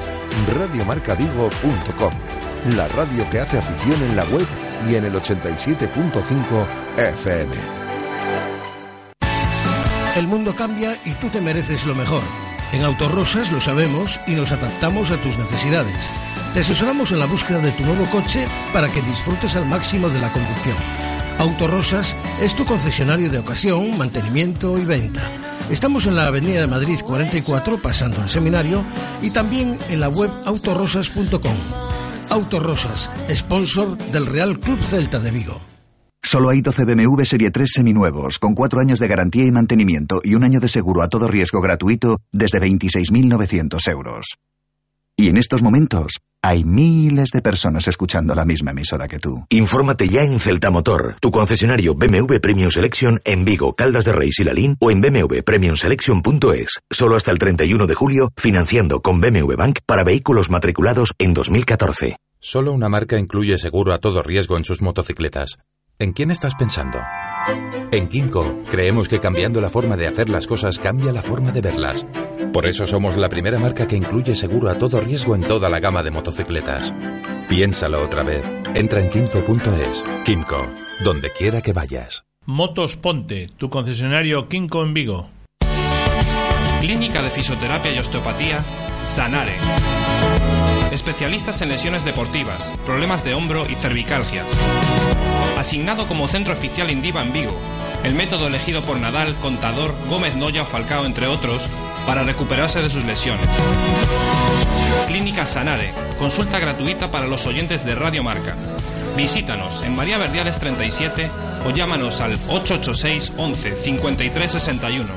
radiomarcavigo.com. La radio que hace afición en la web y en el 87.5 FM. El mundo cambia y tú te mereces lo mejor. En Autorosas lo sabemos y nos adaptamos a tus necesidades. Te asesoramos en la búsqueda de tu nuevo coche para que disfrutes al máximo de la conducción. Autorosas es tu concesionario de ocasión, mantenimiento y venta. Estamos en la Avenida de Madrid 44, pasando al seminario, y también en la web autorosas.com. Autorosas, sponsor del Real Club Celta de Vigo. Solo hay 12 BMW Serie 3 seminuevos, con 4 años de garantía y mantenimiento y un año de seguro a todo riesgo gratuito desde 26.900 euros. Y en estos momentos hay miles de personas escuchando la misma emisora que tú. Infórmate ya en Celta Motor, tu concesionario BMW Premium Selection en Vigo, Caldas de Reis y Lalín o en bmwpremiumselection.es. Solo hasta el 31 de julio, financiando con BMW Bank para vehículos matriculados en 2014. Solo una marca incluye seguro a todo riesgo en sus motocicletas. ¿En quién estás pensando? En Kinko creemos que cambiando la forma de hacer las cosas cambia la forma de verlas. Por eso somos la primera marca que incluye seguro a todo riesgo en toda la gama de motocicletas. Piénsalo otra vez. Entra en kinko.es. Kinko, donde quiera que vayas. Motos Ponte, tu concesionario Kinko en Vigo. Clínica de Fisioterapia y Osteopatía, Sanare. Especialistas en lesiones deportivas, problemas de hombro y cervicalgia. Asignado como centro oficial Indiva en Vigo, el método elegido por Nadal, Contador, Gómez Noya o Falcao, entre otros, para recuperarse de sus lesiones. Clínica Sanare, consulta gratuita para los oyentes de Radio Marca. Visítanos en María Verdiales 37 o llámanos al 886 11 53 61.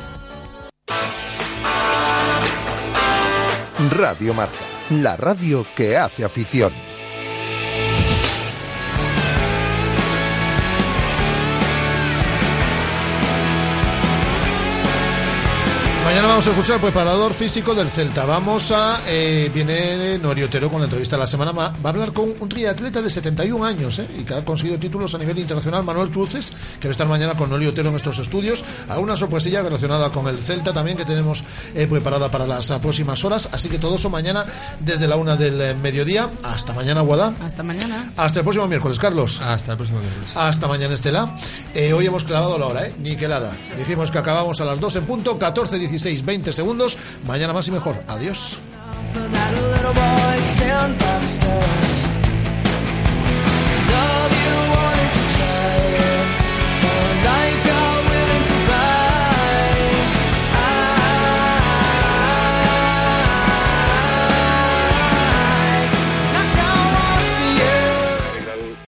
Radio Marca, la radio que hace afición. Mañana vamos a escuchar el preparador físico del Celta. Vamos a. Eh, viene Nori Otero con la entrevista de la semana. Va, a hablar con un triatleta de 71 años eh, y que ha conseguido títulos a nivel internacional, Manuel Cruces, que va a estar mañana con Nori Otero en estos estudios. Alguna sorpresilla relacionada con el Celta también que tenemos eh, preparada para las próximas horas. Así que todo eso mañana desde la una del eh, mediodía. Hasta mañana, Guadá. Hasta mañana. Hasta el próximo miércoles, Carlos. Hasta el próximo miércoles. Hasta mañana, Estela. Eh, hoy hemos clavado la hora, ¿eh? Niquelada. Dijimos que acabamos a las 2 en punto, 14, 16, 16, 20 segundos. Mañana más y mejor. Adiós. Love you wanna